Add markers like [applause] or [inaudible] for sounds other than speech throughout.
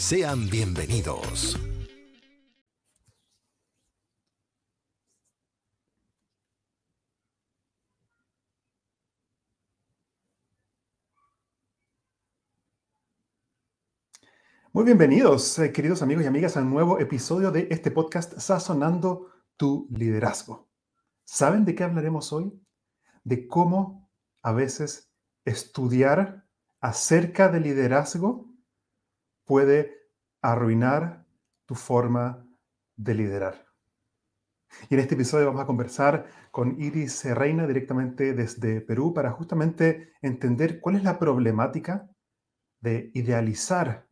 Sean bienvenidos. Muy bienvenidos, eh, queridos amigos y amigas, a un nuevo episodio de este podcast Sazonando tu liderazgo. ¿Saben de qué hablaremos hoy? De cómo a veces estudiar acerca de liderazgo puede arruinar tu forma de liderar. Y en este episodio vamos a conversar con Iris Reina directamente desde Perú para justamente entender cuál es la problemática de idealizar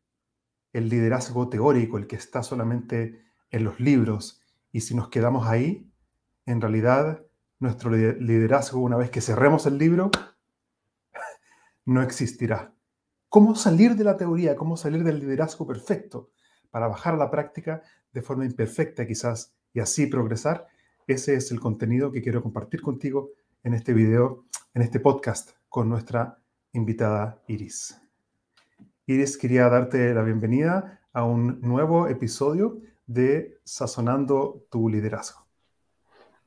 el liderazgo teórico, el que está solamente en los libros. Y si nos quedamos ahí, en realidad nuestro liderazgo, una vez que cerremos el libro, [laughs] no existirá. ¿Cómo salir de la teoría? ¿Cómo salir del liderazgo perfecto para bajar a la práctica de forma imperfecta quizás y así progresar? Ese es el contenido que quiero compartir contigo en este video, en este podcast con nuestra invitada Iris. Iris, quería darte la bienvenida a un nuevo episodio de Sazonando tu liderazgo.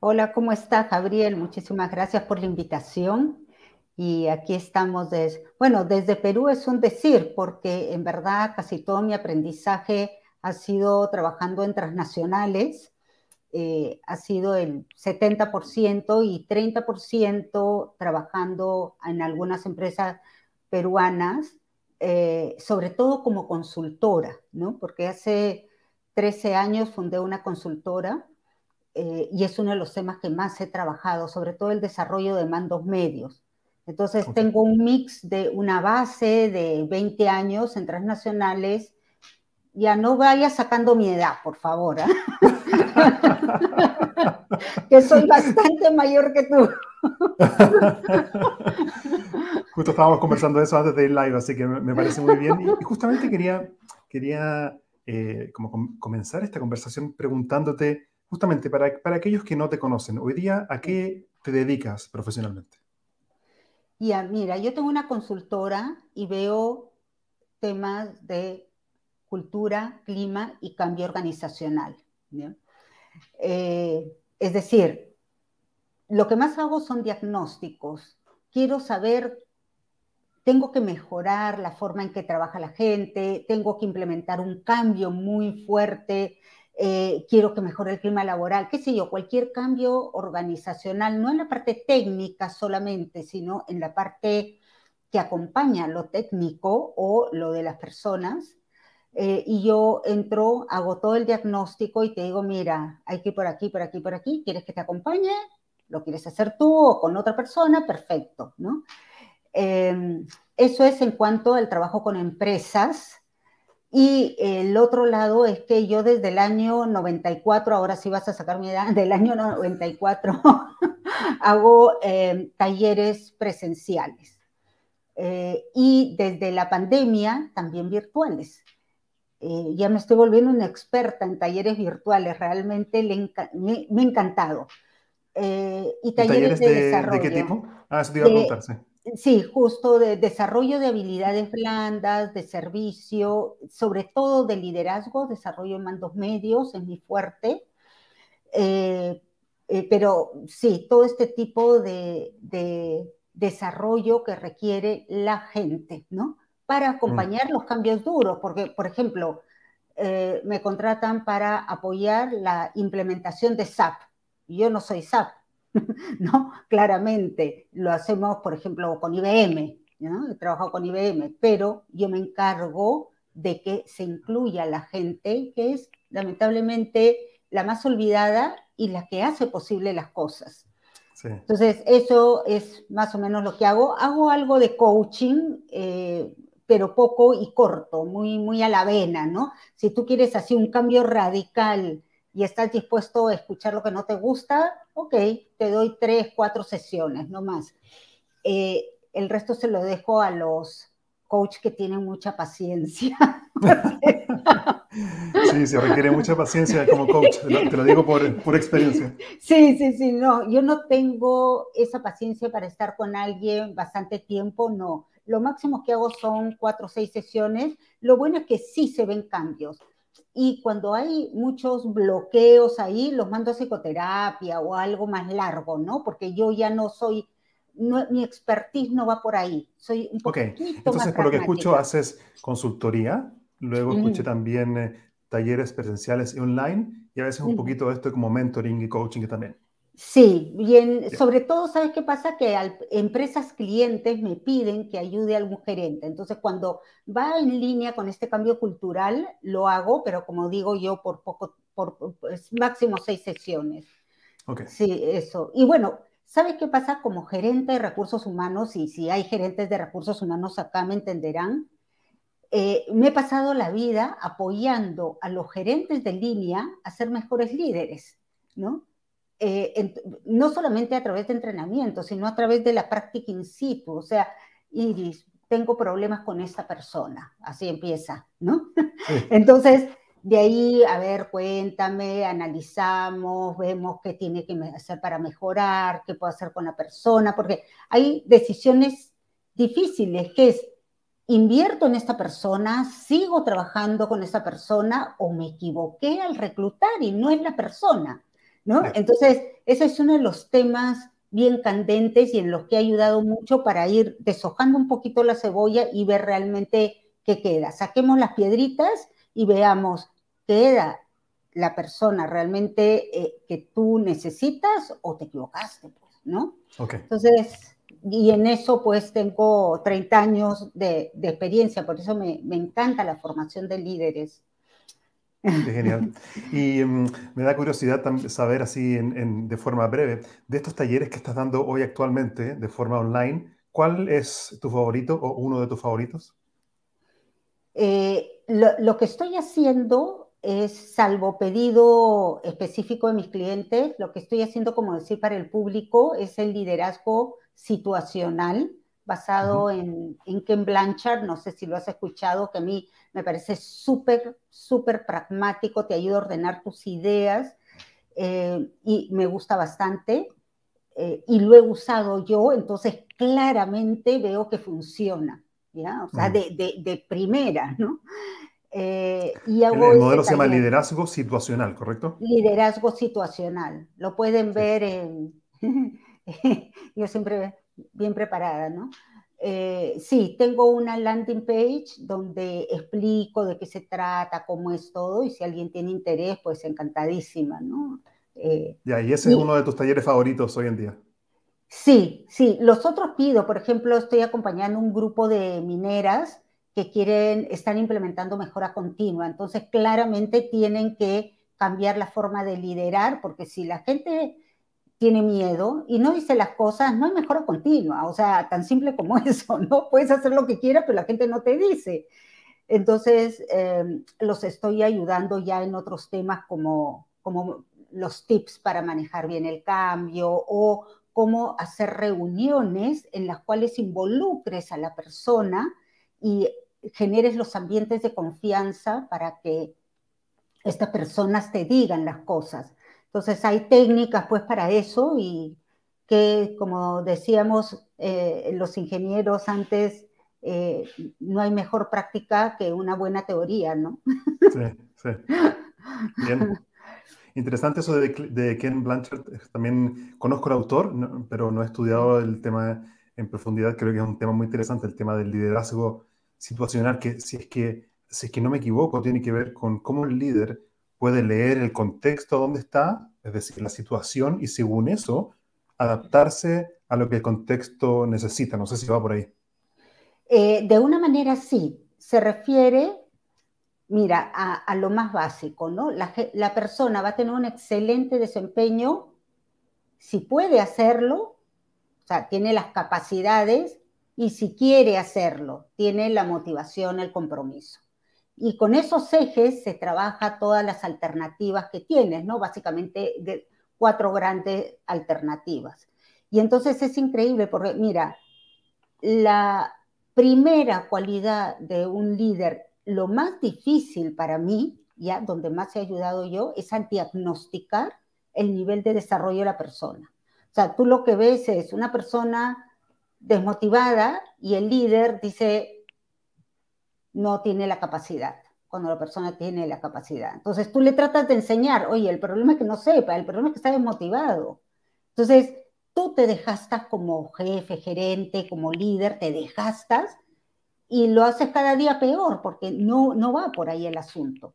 Hola, ¿cómo estás, Gabriel? Muchísimas gracias por la invitación. Y aquí estamos bueno, desde Perú es un decir, porque en verdad casi todo mi aprendizaje ha sido trabajando en transnacionales, eh, ha sido el 70% y 30% trabajando en algunas empresas peruanas, eh, sobre todo como consultora, ¿no? Porque hace 13 años fundé una consultora eh, y es uno de los temas que más he trabajado, sobre todo el desarrollo de mandos medios. Entonces tengo un mix de una base de 20 años en transnacionales. Ya no vayas sacando mi edad, por favor. ¿ah? [laughs] que soy bastante mayor que tú. [laughs] Justo estábamos conversando de eso antes de ir live, así que me parece muy bien. Y justamente quería, quería eh, como comenzar esta conversación preguntándote, justamente para, para aquellos que no te conocen, hoy día, ¿a qué te dedicas profesionalmente? Y mira, yo tengo una consultora y veo temas de cultura, clima y cambio organizacional. Eh, es decir, lo que más hago son diagnósticos. Quiero saber, tengo que mejorar la forma en que trabaja la gente, tengo que implementar un cambio muy fuerte eh, quiero que mejore el clima laboral, qué sé yo, cualquier cambio organizacional, no en la parte técnica solamente, sino en la parte que acompaña lo técnico o lo de las personas. Eh, y yo entro, hago todo el diagnóstico y te digo, mira, hay que ir por aquí, por aquí, por aquí, ¿quieres que te acompañe? ¿Lo quieres hacer tú o con otra persona? Perfecto, ¿no? Em, eso es en cuanto al trabajo con empresas y el otro lado es que yo desde el año 94, ahora sí vas a sacar mi edad, [laughs] del año 94, [laughs] hago eh, talleres presenciales. Eh, y desde la pandemia también virtuales. Eh, ya me estoy volviendo una experta en talleres virtuales, realmente me, me, ha encantado. y talleres, de, desarrollo. ¿De qué tipo? Ah, eso te iba a preguntar, sí. Sí, justo de desarrollo de habilidades blandas, de servicio, sobre todo de liderazgo, desarrollo en mandos medios, es mi fuerte. Eh, eh, pero sí, todo este tipo de, desarrollo que requiere la gente, ¿no? Para mm. acompañar los cambios duros, porque, por ejemplo, eh, me contratan para apoyar la implementación de SAP. Yo no soy SAP, [laughs] ¿no? Claramente, lo hacemos, por ejemplo, con IBM, ¿no? He trabajado con IBM, pero yo me encargo de que se incluya la gente que es lamentablemente la más olvidada y la que hace posible las cosas. Entonces, eso es más o menos lo que hago. Hago algo de coaching, eh, pero poco y corto, muy, muy a la vena, ¿no? Si tú quieres así un cambio radical y estás dispuesto a escuchar lo que no te gusta, ok, te doy tres, cuatro sesiones, no más. Eh, el resto se lo dejo a los coach que tienen mucha paciencia. [laughs] sí, se requiere mucha paciencia como coach, te lo, digo por, por, experiencia. Sí, sí, sí, no, yo no tengo esa paciencia para estar con alguien bastante tiempo, no. Lo máximo que hago son cuatro o seis sesiones. Lo bueno es que sí se ven cambios. Y cuando hay muchos bloqueos ahí, los mando a psicoterapia o algo más largo, ¿no? Porque yo ya no soy mi expertise no va por ahí. Soy un Ok, entonces por lo que escucho haces consultoría, luego escuché también eh, talleres presenciales y online y a veces un poquito esto como mentoring y coaching también. Sí, bien, sobre todo, ¿sabes qué pasa? Que empresas clientes me piden que ayude a algún gerente. Entonces, cuando va en línea con este cambio cultural, lo hago, pero como digo yo, por poco, por pues, máximo seis sesiones. Ok. Sí, eso. Y bueno, ¿Sabes qué pasa como gerente de recursos humanos? Y si hay gerentes de recursos humanos acá me entenderán. Eh, me he pasado la vida apoyando a los gerentes de línea a ser mejores líderes, ¿no? Eh, no solamente a través de entrenamiento, sino a través de la práctica in situ. O sea, Iris, tengo problemas con esta persona. Así empieza, ¿no? [laughs] Entonces, de ahí, a ver, cuéntame, analizamos, vemos qué tiene que hacer para mejorar, qué puedo hacer con la persona, porque hay decisiones difíciles, que es, invierto en esta persona, sigo trabajando con esa persona o me equivoqué al reclutar y no es la persona, ¿no? Entonces, ese es uno de los temas bien candentes y en los que ha ayudado mucho para ir deshojando un poquito la cebolla y ver realmente qué queda. Saquemos las piedritas y veamos era la persona realmente eh, que tú necesitas o te equivocaste, pues, ¿no? Entonces, y en eso pues tengo 30 años de, experiencia, por eso me, encanta la formación de líderes. [laughs] genial. Y mm, me da curiosidad saber así de forma breve, de estos talleres que estás dando hoy actualmente de forma online, ¿cuál es tu favorito o uno de tus favoritos? Eh, lo, que estoy haciendo es, salvo pedido específico de mis clientes, lo que estoy haciendo, como decir, para el público es el liderazgo situacional basado en, en Ken Blanchard, no sé si lo has escuchado, que a mí me parece súper, súper pragmático, te ayuda a ordenar tus ideas eh, y me gusta bastante. Eh, y lo he usado yo, entonces claramente veo que funciona, ¿ya? O sea, de, de, de primera, ¿no? Eh, y el, modelo se llama liderazgo situacional, ¿correcto? Liderazgo situacional. Lo pueden ver en... [laughs] Yo siempre bien preparada, ¿no? Eh, sí, tengo una landing page donde explico de qué se trata, cómo es todo, y si alguien tiene interés, pues encantadísima, ¿no? Eh, ya, y ese es uno de tus talleres favoritos hoy en día. Sí, sí. Los otros pido, por ejemplo, estoy acompañando un grupo de mineras que quieren, están implementando mejora continua. Entonces, claramente tienen que cambiar la forma de liderar, porque si la gente tiene miedo y no dice las cosas, no hay mejora continua. O sea, tan simple como [laughs] eso, ¿no? Puedes hacer lo que quieras, pero la gente no te dice. Entonces, em, los estoy ayudando ya en otros temas como, como los tips para manejar bien el cambio o cómo hacer reuniones en las cuales involucres a la persona y generes los ambientes de confianza para que estas personas te digan las cosas. Entonces hay técnicas pues para eso y que como decíamos eh, los ingenieros antes, eh, no hay mejor práctica que una buena teoría, ¿no? Sí, sí. Bien. Interesante eso de, Ken Blanchard. También conozco al autor, pero no he estudiado el tema en profundidad. Creo que es un tema muy interesante, el tema del liderazgo situacional, que si es que si es que no me equivoco, tiene que ver con cómo el líder puede leer el contexto donde está, es decir, la situación, y según eso, adaptarse a lo que el contexto necesita. No sé si va por ahí. Eh, de una manera sí, se refiere, mira, a, lo más básico, ¿no? La, la, persona va a tener un excelente desempeño si puede hacerlo, o sea, tiene las capacidades y si quiere hacerlo, tiene la motivación, el compromiso. Y con esos ejes se trabaja todas las alternativas que tienes, ¿no? Básicamente cuatro grandes alternativas. Y entonces es increíble porque, mira, la primera cualidad de un líder, lo más difícil para mí, ya donde más he ayudado yo, es a diagnosticar el nivel de desarrollo de la persona. O sea, tú lo que ves es una persona desmotivada y el líder dice, no tiene la capacidad, cuando la persona tiene la capacidad. Entonces tú le tratas de enseñar, oye, el problema es que no sepa, el problema es que está desmotivado. Entonces tú te dejastas como jefe, gerente, como líder, te dejastas y lo haces cada día peor porque no, no va por ahí el asunto.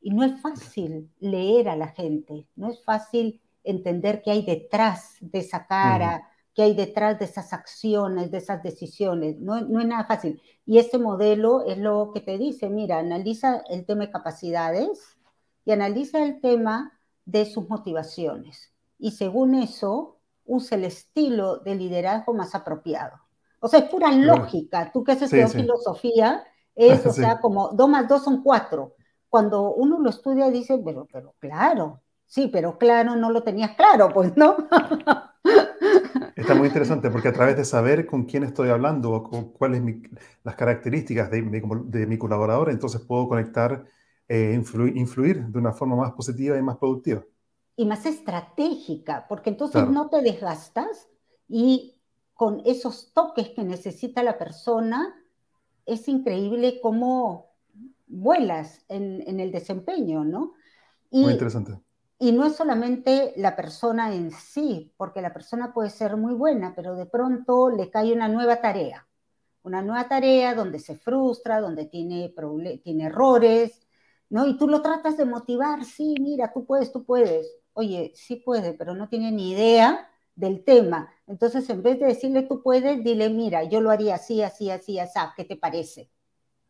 Y no es fácil leer a la gente, no es fácil entender qué hay detrás de esa cara, qué hay detrás de esas acciones, de esas decisiones. No, no es nada fácil. Y este modelo es lo que te dice, mira, analiza el tema de capacidades y analiza el tema de sus motivaciones. Y según eso, usa el estilo de liderazgo más apropiado. O sea, es pura lógica. Tú que haces filosofía, es, [laughs] o sea, como dos más dos son cuatro. Cuando uno lo estudia, dice, pero, pero claro, sí, pero claro, no lo tenías claro, pues, ¿no? [laughs] Está muy interesante porque a través de saber con quién estoy hablando o cuáles son las características de, mi colaborador, entonces puedo conectar, e influir, de una forma más positiva y más productiva. Y más estratégica, porque entonces no te desgastas y con esos toques que necesita la persona, es increíble cómo vuelas en, el desempeño, ¿no? muy interesante. Y no es solamente la persona en sí, porque la persona puede ser muy buena, pero de pronto le cae una nueva tarea, una nueva tarea donde se frustra, donde tiene, tiene errores, ¿no? Y tú lo tratas de motivar, sí, mira, tú puedes, tú puedes. Oye, sí puede, pero no tiene ni idea del tema. Entonces, en vez de decirle tú puedes, dile, mira, yo lo haría así, así, así, así, ¿qué te parece?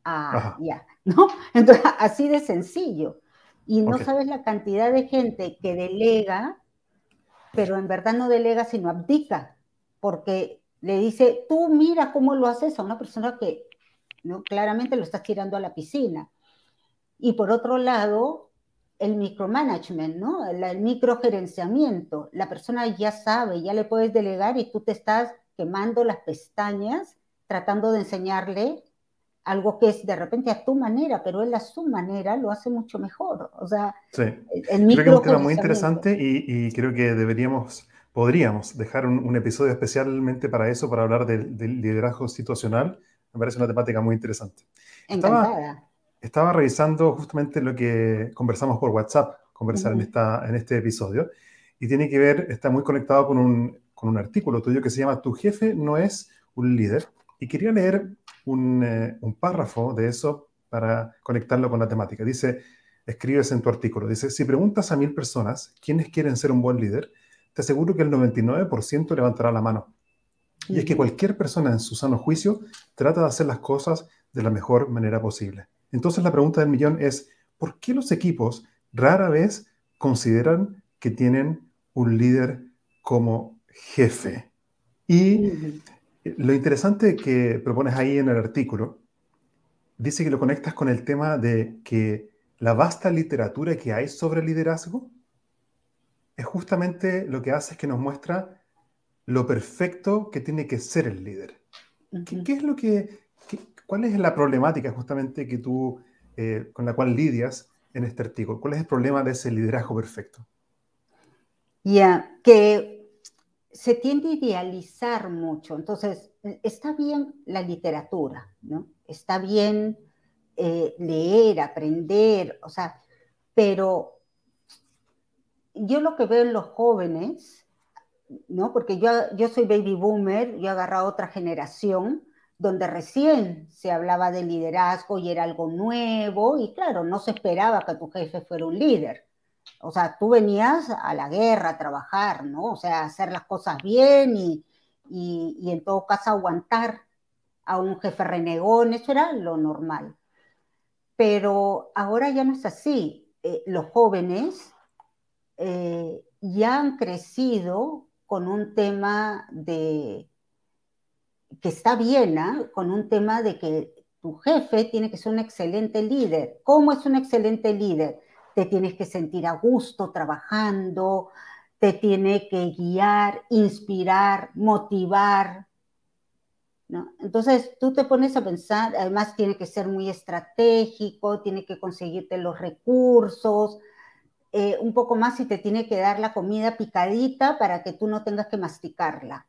Ah, ya, ¿no? [laughs] Entonces, así de sencillo. Y no sabes la cantidad de gente que delega, pero en verdad no delega, sino abdica, porque le dice, tú mira cómo lo haces a una persona que ¿no? claramente lo estás tirando a la piscina. Y por otro lado, el micromanagement, ¿no? El, el microgerenciamiento. La persona ya sabe, ya le puedes delegar y tú te estás quemando las pestañas tratando de enseñarle algo que es de repente a tu manera, pero él a su manera lo hace mucho mejor. O sea, sí. creo que es un tema muy interesante y, creo que deberíamos, podríamos dejar un, episodio especialmente para eso, para hablar del, liderazgo situacional. Me parece una temática muy interesante. Estaba, estaba, revisando justamente lo que conversamos por WhatsApp, conversar en, esta, en este episodio, y tiene que ver, está muy conectado con un, con un artículo tuyo que se llama Tu jefe no es un líder. Y quería leer eh, un, párrafo de eso para conectarlo con la temática. Dice, escribes en tu artículo, dice, si preguntas a mil personas quiénes quieren ser un buen líder, te aseguro que el 99% levantará la mano. Y es que cualquier persona en su sano juicio trata de hacer las cosas de la mejor manera posible. Entonces la pregunta del millón es, ¿por qué los equipos rara vez consideran que tienen un líder como jefe? Y lo interesante que propones ahí en el artículo, dice que lo conectas con el tema de que la vasta literatura que hay sobre liderazgo es justamente lo que hace es que nos muestra lo perfecto que tiene que ser el líder. ¿Qué, es lo que, cuál es la problemática justamente que tú, eh, con la cual lidias en este artículo? ¿Cuál es el problema de ese liderazgo perfecto? Ya, que se tiende a idealizar mucho. Entonces, está bien la literatura, ¿no? Está bien eh, leer, aprender, o sea, pero yo lo que veo en los jóvenes, ¿no? Porque yo, yo soy baby boomer, yo he agarrado otra generación, donde recién se hablaba de liderazgo y era algo nuevo y claro, no se esperaba que tu jefe fuera un líder. O sea, tú venías a la guerra a trabajar, ¿no? O sea, hacer las cosas bien y, y, en todo caso aguantar a un jefe renegón, eso era lo normal. Pero ahora ya no es así. Eh, los jóvenes eh, ya han crecido con un tema de, que está bien, ¿ah? con un tema de que tu jefe tiene que ser un excelente líder. ¿Cómo es un excelente líder? Te tienes que sentir a gusto trabajando, te tiene que guiar, inspirar, motivar. ¿no? Entonces tú te pones a pensar, además tiene que ser muy estratégico, tiene que conseguirte los recursos, eh, un poco más y te tiene que dar la comida picadita para que tú no tengas que masticarla.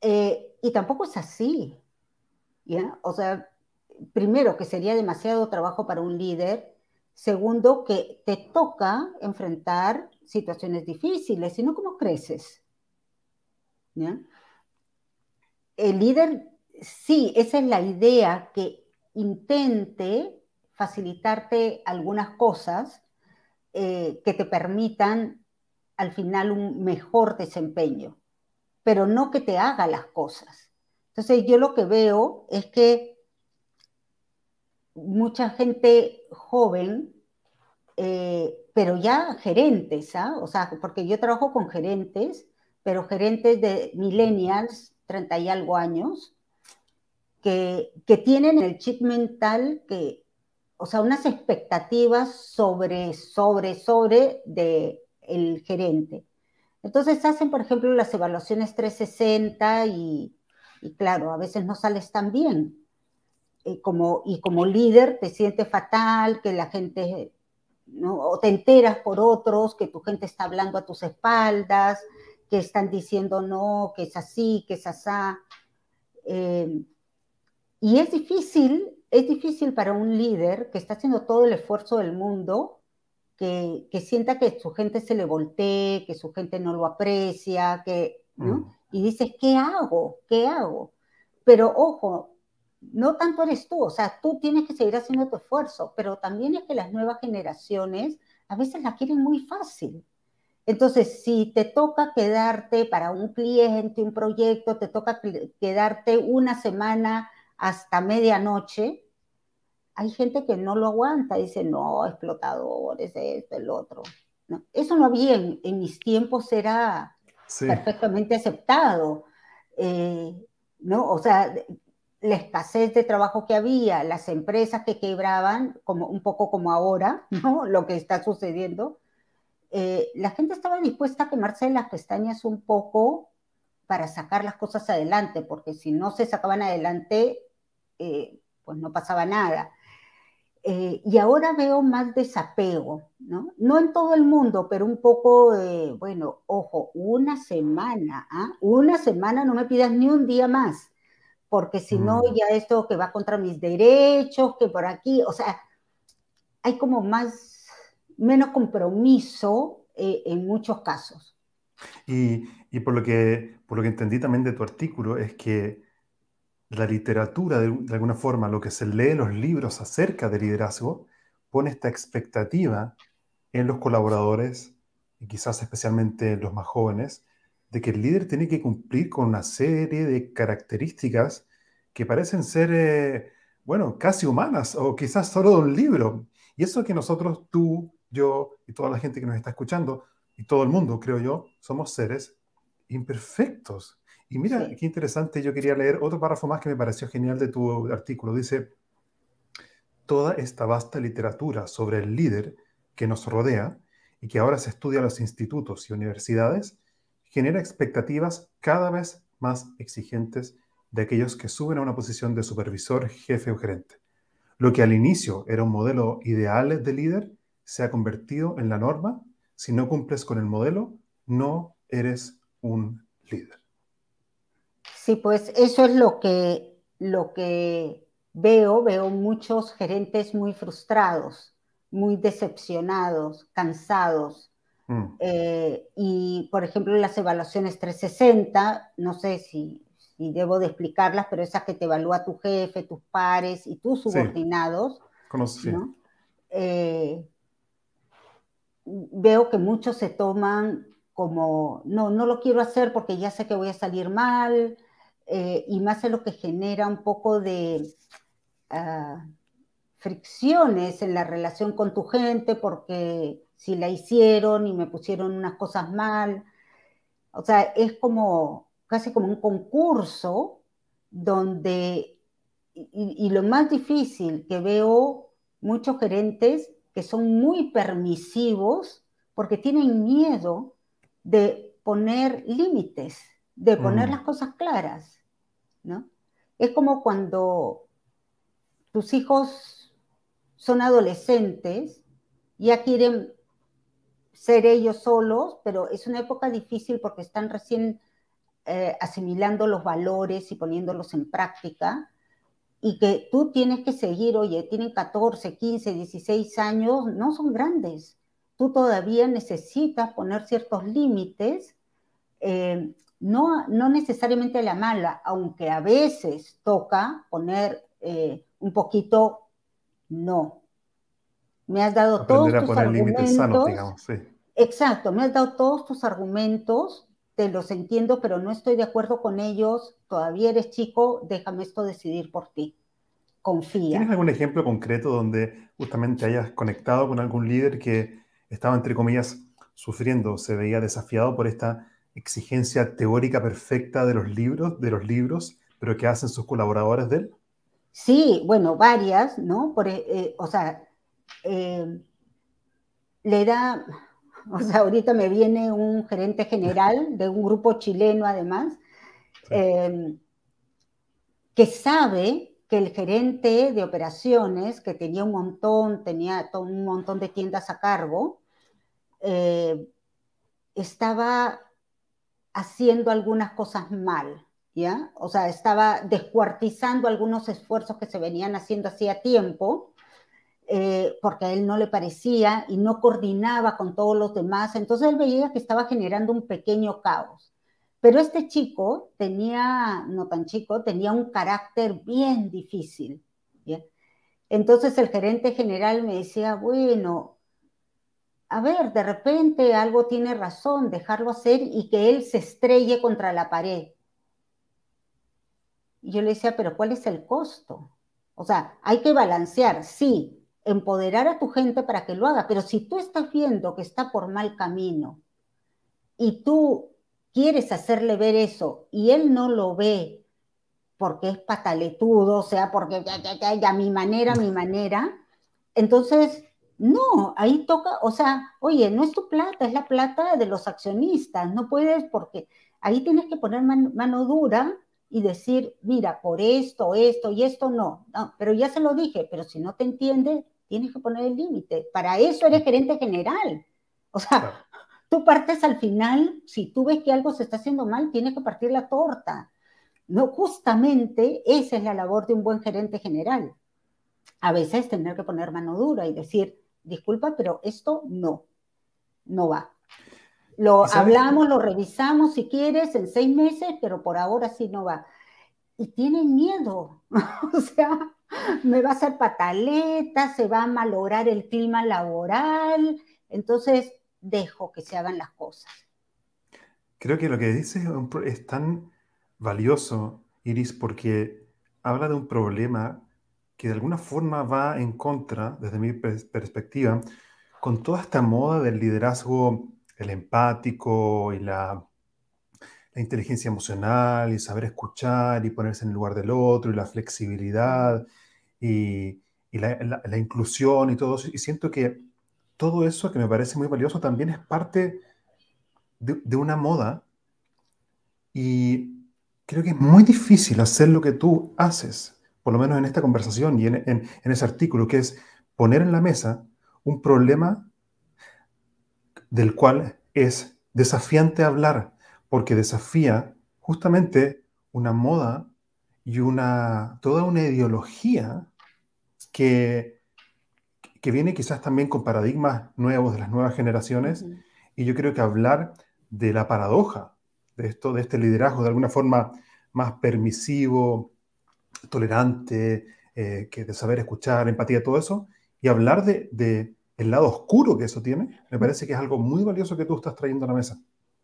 Eh, y tampoco es así. ¿ya? O sea, primero que sería demasiado trabajo para un líder, segundo que te toca enfrentar situaciones difíciles, sino cómo creces. El líder, sí, esa es la idea, que intente facilitarte algunas cosas eh, que te permitan al final un mejor desempeño pero no que te haga las cosas. Entonces yo lo que veo es que mucha gente joven, eh, pero ya gerentes, ¿ah? o sea, porque yo trabajo con gerentes, pero gerentes de millennials, 30 y algo años, que, que tienen el chip mental que, o sea, unas expectativas sobre, sobre, sobre de el gerente. Entonces hacen, por ejemplo, las evaluaciones 360 y, claro, a veces no sales tan bien. Y como, y como líder te sientes fatal, que la gente, ¿no? o te enteras por otros, que tu gente está hablando a tus espaldas, que están diciendo no, que es así, que es asá. Eh, y es difícil, es difícil para un líder que está haciendo todo el esfuerzo del mundo que, sienta que su gente se le voltee, que su gente no lo aprecia, que, ¿no? Mm. Y dices, ¿qué hago? ¿Qué hago? Pero ojo, no tanto eres tú, o sea, tú tienes que seguir haciendo tu esfuerzo, pero también es que las nuevas generaciones a veces la quieren muy fácil. Entonces, si te toca quedarte para un cliente, un proyecto, te toca quedarte una semana hasta medianoche, hay gente que no lo aguanta, dice, no, explotadores, esto, el otro. eso no había, en, mis tiempos era perfectamente aceptado. Eh, ¿no? O sea, la escasez de trabajo que había, las empresas que quebraban, como, un poco como ahora, [laughs] ¿no? lo que está sucediendo, eh, la gente estaba dispuesta a quemarse las pestañas un poco para sacar las cosas adelante, porque si no se sacaban adelante, eh, pues no pasaba nada. Eh, y ahora veo más desapego, ¿no? No en todo el mundo, pero un poco, bueno, ojo, una semana, ¿ah? Una semana no me pidas ni un día más, porque si no, mm. ya esto que va contra mis derechos, que por aquí, o sea, hay como más, menos compromiso eh, en muchos casos. Y, y, por, lo que, por lo que entendí también de tu artículo, es que la literatura, de, alguna forma, lo que se lee en los libros acerca de liderazgo, pone esta expectativa en los colaboradores, y quizás especialmente en los más jóvenes, de que el líder tiene que cumplir con una serie de características que parecen ser, eh, bueno, casi humanas o quizás solo de un libro. Y eso que nosotros, tú, yo y toda la gente que nos está escuchando, y todo el mundo, creo yo, somos seres imperfectos y mira, qué interesante, yo quería leer otro párrafo más que me pareció genial de tu artículo. Dice, toda esta vasta literatura sobre el líder que nos rodea y que ahora se estudia en los institutos y universidades, genera expectativas cada vez más exigentes de aquellos que suben a una posición de supervisor, jefe o gerente. Lo que al inicio era un modelo ideal de líder se ha convertido en la norma. Si no cumples con el modelo, no eres un líder. Sí, pues eso es lo que, lo que veo, veo muchos gerentes muy frustrados, muy decepcionados, cansados. Mm. Eh, y, por ejemplo, las evaluaciones 360, no sé si, debo de explicarlas, pero esas que te evalúa tu jefe, tus pares y tus subordinados, eh, veo que muchos se toman como, no, no lo quiero hacer porque ya sé que voy a salir mal, eh, y más es lo que genera un poco de ah, fricciones en la relación con tu gente, porque si la hicieron y me pusieron unas cosas mal, o sea, es como casi como un concurso donde, y, lo más difícil que veo muchos gerentes que son muy permisivos porque tienen miedo de poner límites, de poner mm. las cosas claras, ¿no? Es como cuando tus hijos son adolescentes, ya quieren ser ellos solos, pero es una época difícil porque están recién eh, asimilando los valores y poniéndolos en práctica, y que tú tienes que seguir, oye, tienen 14, 15, 16 años, no son grandes. Tú todavía necesitas poner ciertos límites, eh, no, no necesariamente la mala, aunque a veces toca poner eh, un poquito no. Me has dado todos tus argumentos. digamos, sí. Exacto, me has dado todos tus argumentos los entiendo, pero no estoy de acuerdo con ellos, todavía eres chico, déjame esto decidir por ti. Confía. ¿Tienes algún ejemplo concreto donde justamente hayas conectado con algún líder que estaba, entre comillas, sufriendo, se veía desafiado por esta exigencia teórica perfecta de los libros, de los libros, pero que hacen sus colaboradores de él? Sí, bueno, varias, ¿no? Por, eh, eh, o sea, eh, le da, [laughs] O sea, ahorita me viene un gerente general de un grupo chileno, además, em, que sabe que el gerente de operaciones, que tenía un montón, tenía un montón de tiendas a cargo, estaba haciendo algunas cosas mal, ¿ya? O sea, estaba descuartizando algunos esfuerzos que se venían haciendo hacía tiempo eh, porque a él no le parecía y no coordinaba con todos los demás. Entonces él veía que estaba generando un pequeño caos. Pero este chico tenía, no tan chico, tenía un carácter bien difícil. Entonces el gerente general me decía, bueno, a ver, de repente algo tiene razón, dejarlo hacer y que él se estrelle contra la pared. Y yo le decía, pero ¿cuál es el costo? O sea, hay que balancear, sí, empoderar a tu gente para que lo haga, pero si tú estás viendo que está por mal camino y tú quieres hacerle ver eso y él no lo ve porque es pataletudo, o sea, porque ya, ya, ya, ya, mi manera, mi manera, entonces, no, ahí toca, o sea, oye, no es tu plata, es la plata de los accionistas, no puedes porque ahí tienes que poner mano dura y decir, mira, por esto, esto y esto no. no. Pero ya se lo dije, pero si no te entiende, tienes que poner el límite. Para eso eres gerente general. O sea, tú partes al final, si tú ves que algo se está haciendo mal, tienes que partir la torta. No, justamente esa es la labor de un buen gerente general. A veces tener que poner mano dura y decir, disculpa, pero esto no, no va. Lo hablamos, lo revisamos si quieres en seis meses, pero por ahora sí no va. Y tienen miedo. [laughs] o sea, me va a hacer pataleta, se va a malograr el clima laboral. Entonces, dejo que se hagan las cosas. Creo que lo que dices es tan valioso, Iris, porque habla de un problema que de alguna forma va en contra, desde mi perspectiva, con toda esta moda del liderazgo el empático y la, inteligencia emocional y saber escuchar y ponerse en el lugar del otro y la flexibilidad y, la, inclusión y todo eso. Y siento que todo eso que me parece muy valioso también es parte de, una moda y creo que es muy difícil hacer lo que tú haces, por lo menos en esta conversación y en ese artículo, que es poner en la mesa un problema del cual es desafiante hablar, porque desafía justamente una moda y una, toda una ideología que, que viene quizás también con paradigmas nuevos de las nuevas generaciones. Y yo creo que hablar de la paradoja de esto, de este liderazgo, de alguna forma más permisivo, tolerante, eh, que de saber escuchar, empatía, todo eso, y hablar de, de, el lado oscuro que eso tiene, me parece que es algo muy valioso que tú estás trayendo a la mesa.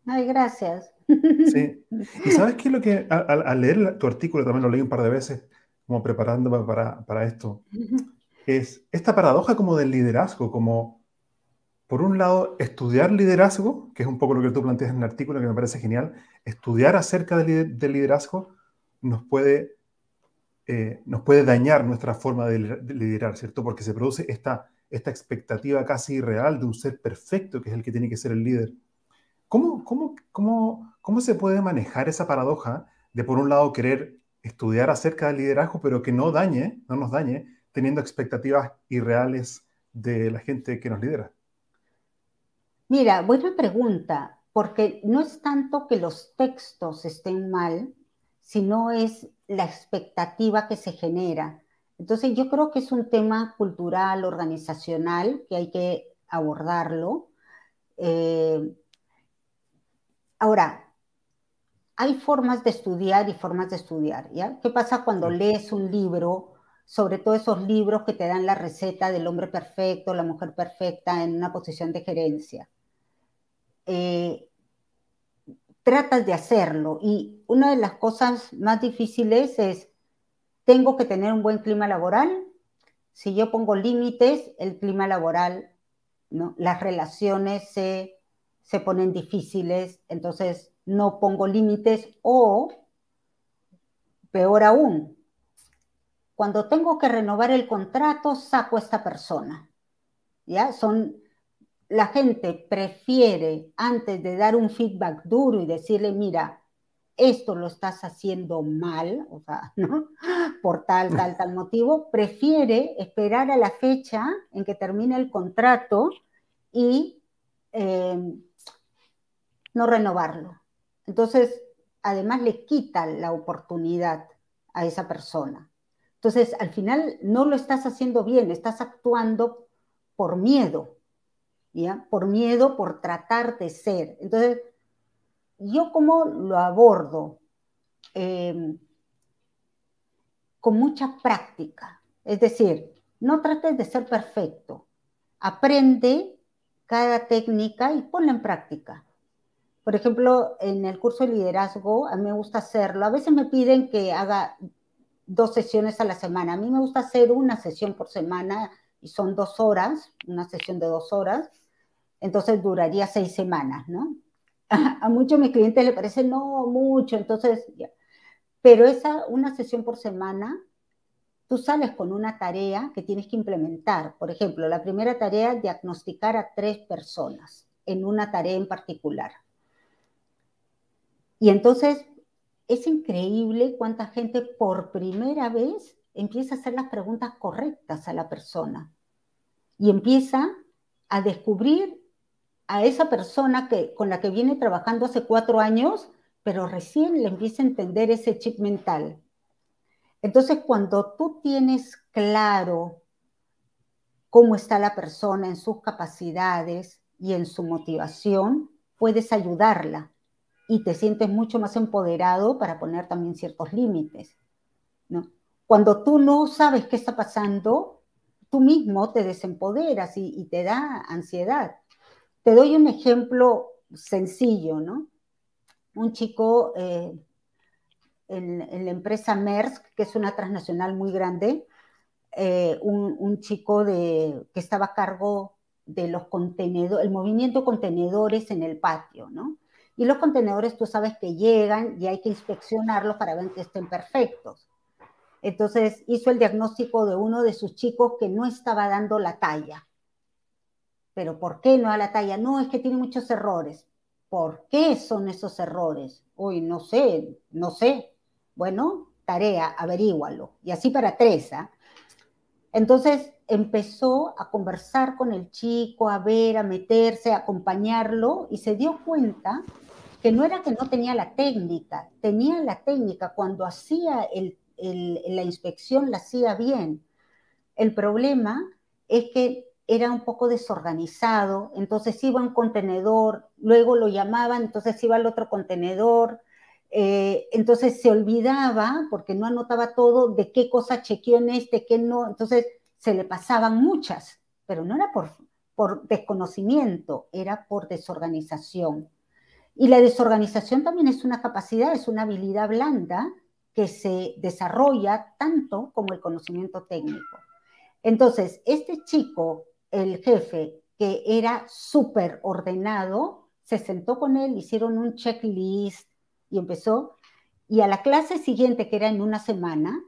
Ay, gracias. Sí. [laughs] Y sabes qué es lo que al, leer tu artículo, también lo leí un par de veces, como preparándome para, para esto, es esta paradoja como del liderazgo, como por un lado estudiar liderazgo, que es un poco lo que tú planteas en el artículo, que me parece genial, estudiar acerca del, liderazgo nos puede, eh, nos puede dañar nuestra forma de, liderar, ¿cierto? Porque se produce esta, esta expectativa casi irreal de un ser perfecto, que es el que tiene que ser el líder. ¿Cómo, cómo, cómo, cómo se puede manejar esa paradoja de, por un lado, querer estudiar acerca del liderazgo, pero que no dañe, no nos dañe, teniendo expectativas irreales de la gente que nos lidera? Mira, buena pregunta, porque no es tanto que los textos estén mal, sino es la expectativa que se genera. Entonces yo creo que es un tema cultural, organizacional, que hay que abordarlo. Eh, ahora, hay formas de estudiar y formas de estudiar, ¿ya? ¿Qué pasa cuando lees un libro, sobre todo esos libros que te dan la receta del hombre perfecto, la mujer perfecta en una posición de gerencia? Eh, tratas de hacerlo y una de las cosas más difíciles es, tengo que tener un buen clima laboral. Si yo pongo límites, el clima laboral, las relaciones se, se ponen difíciles, entonces no pongo límites o, peor aún, cuando tengo que renovar el contrato, saco a esta persona. ¿Ya? Son, la gente prefiere, antes de dar un feedback duro y decirle, mira, esto lo estás haciendo mal, o sea. [laughs] Por tal, tal, tal motivo, prefiere esperar a la fecha en que termine el contrato y eh, no renovarlo. Entonces, además le quita la oportunidad a esa persona. Entonces, al final no lo estás haciendo bien, estás actuando por miedo, ¿ya? Por miedo, por tratar de ser. Entonces, yo como lo abordo em, con mucha práctica. Es decir, no trates de ser perfecto. Aprende cada técnica y ponla en práctica. Por ejemplo, en el curso de liderazgo, a mí me gusta hacerlo. A veces me piden que haga dos sesiones a la semana. A mí me gusta hacer una sesión por semana y son dos horas, una sesión de dos horas. Entonces duraría seis semanas, ¿no? [laughs] A, muchos de mis clientes le parece no mucho, entonces, ya. pero esa, una sesión por semana, tú sales con una tarea que tienes que implementar. Por ejemplo, la primera tarea, diagnosticar a tres personas en una tarea en particular. Y entonces es increíble cuánta gente por primera vez empieza a hacer las preguntas correctas a la persona y empieza a descubrir a esa persona que, con la que viene trabajando hace cuatro años, pero recién le empieza a entender ese chip mental. Entonces, cuando tú tienes claro cómo está la persona en sus capacidades y en su motivación, puedes ayudarla y te sientes mucho más empoderado para poner también ciertos límites. ¿no? Cuando tú no sabes qué está pasando, tú mismo te desempoderas y, te da ansiedad. Te doy un ejemplo sencillo, ¿no? Un chico eh, en, la empresa Maersk, que es una transnacional muy grande, eh, un, chico de, que estaba a cargo de los contenedores, el movimiento contenedores en el patio, ¿no? Y los contenedores tú sabes que llegan y hay que inspeccionarlos para ver que estén perfectos. Entonces hizo el diagnóstico de uno de sus chicos que no estaba dando la talla. ¿Pero por qué no da la talla? No, es que tiene muchos errores. ¿Por qué son esos errores? Uy, no sé, no sé. Bueno, tarea, averígualo. Y así para tres. ¿ah? Entonces empezó a conversar con el chico, a ver, a meterse, a acompañarlo y se dio cuenta que no era que no tenía la técnica, tenía la técnica, cuando hacía la inspección la hacía bien. El problema es que era un poco desorganizado, entonces iba a un contenedor, luego lo llamaban, entonces iba al otro contenedor, Eh, entonces se olvidaba, porque no anotaba todo, de qué cosa chequeó en este, qué no. Entonces se le pasaban muchas, pero no era por, por desconocimiento, era por desorganización. Y la desorganización también es una capacidad, es una habilidad blanda que se desarrolla tanto como el conocimiento técnico. Entonces, este chico, el jefe, que era súper ordenado, se sentó con él, hicieron un checklist y empezó. Y a la clase siguiente, que era en una semana,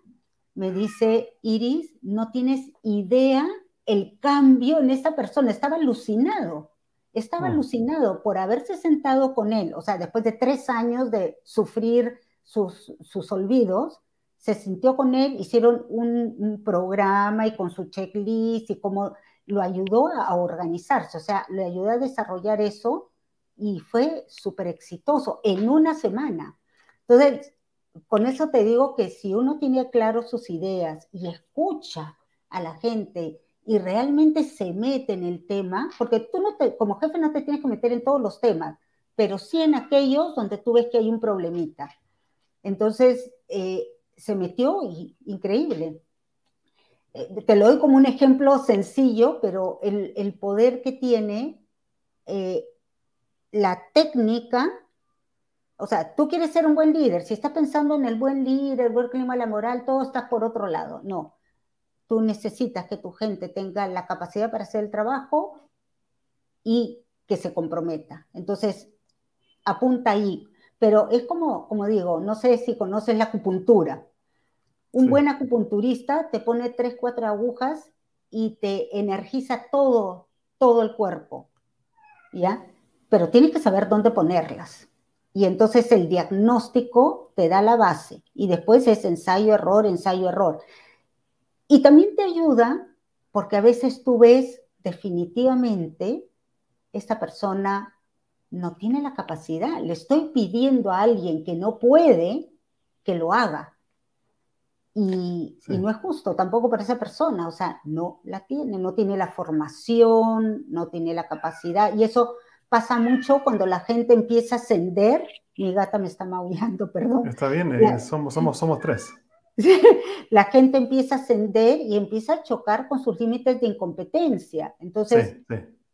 me dice, Iris, no tienes idea el cambio en esta persona. Estaba alucinado, estaba mm. alucinado por haberse sentado con él. O sea, después de tres años de sufrir sus, sus olvidos, se sintió con él, hicieron un, programa y con su checklist y cómo lo ayudó a, organizarse, o sea, le ayudó a desarrollar eso y fue súper exitoso en una semana. Entonces, con eso te digo que si uno tiene claro sus ideas y escucha a la gente y realmente se mete en el tema, porque tú no te, como jefe no te tienes que meter en todos los temas, pero sí en aquellos donde tú ves que hay un problemita. Entonces, eh, se metió y increíble. Eh, te lo doy como un ejemplo sencillo, pero el, poder que tiene eh, la técnica, o sea, tú quieres ser un buen líder, si estás pensando en el buen líder, el buen clima laboral, todo está por otro lado. No, tú necesitas que tu gente tenga la capacidad para hacer el trabajo y que se comprometa. Entonces, apunta ahí. Pero es como, como digo, no sé si conoces la acupuntura. Un buen acupunturista te pone tres, cuatro agujas y te energiza todo, todo el cuerpo, ¿ya? Pero tienes que saber dónde ponerlas. Y entonces el diagnóstico te da la base y después es ensayo, error, ensayo, error. Y también te ayuda porque a veces tú ves definitivamente esta persona no tiene la capacidad. Le estoy pidiendo a alguien que no puede que lo haga. Y, no es justo tampoco para esa persona, o sea, no la tiene, no tiene la formación, no tiene la capacidad. Y eso pasa mucho cuando la gente empieza a ascender. Mi gata me está maullando, [laughs] perdón. Está bien, eh, somos, somos, somos tres. [laughs] la gente empieza a ascender y empieza a chocar con sus límites de incompetencia. Entonces,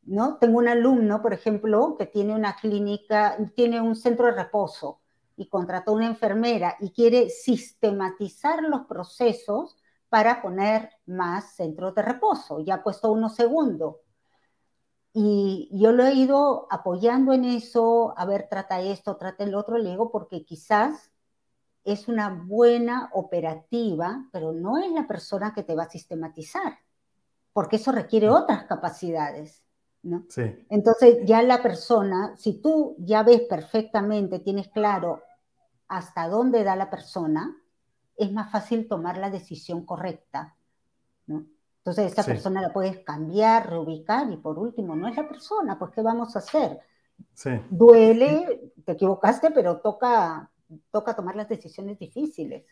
¿no? Tengo un alumno, por ejemplo, que tiene una clínica, tiene un centro de reposo y contrató una enfermera y quiere sistematizar los procesos para poner más centros de reposo. Ya ha puesto uno segundo. Y yo lo he ido apoyando en eso, a ver, trata esto, trata el otro, le digo, porque quizás es una buena operativa, pero no es la persona que te va a sistematizar, porque eso requiere otras capacidades. ¿No? Entonces ya la persona, si tú ya ves perfectamente, tienes claro hasta dónde da la persona, es más fácil tomar la decisión correcta, ¿no? Entonces esa persona la puedes cambiar, reubicar y por último, no es la persona, pues ¿qué vamos a hacer? Duele, te equivocaste, pero toca, toca tomar las decisiones difíciles.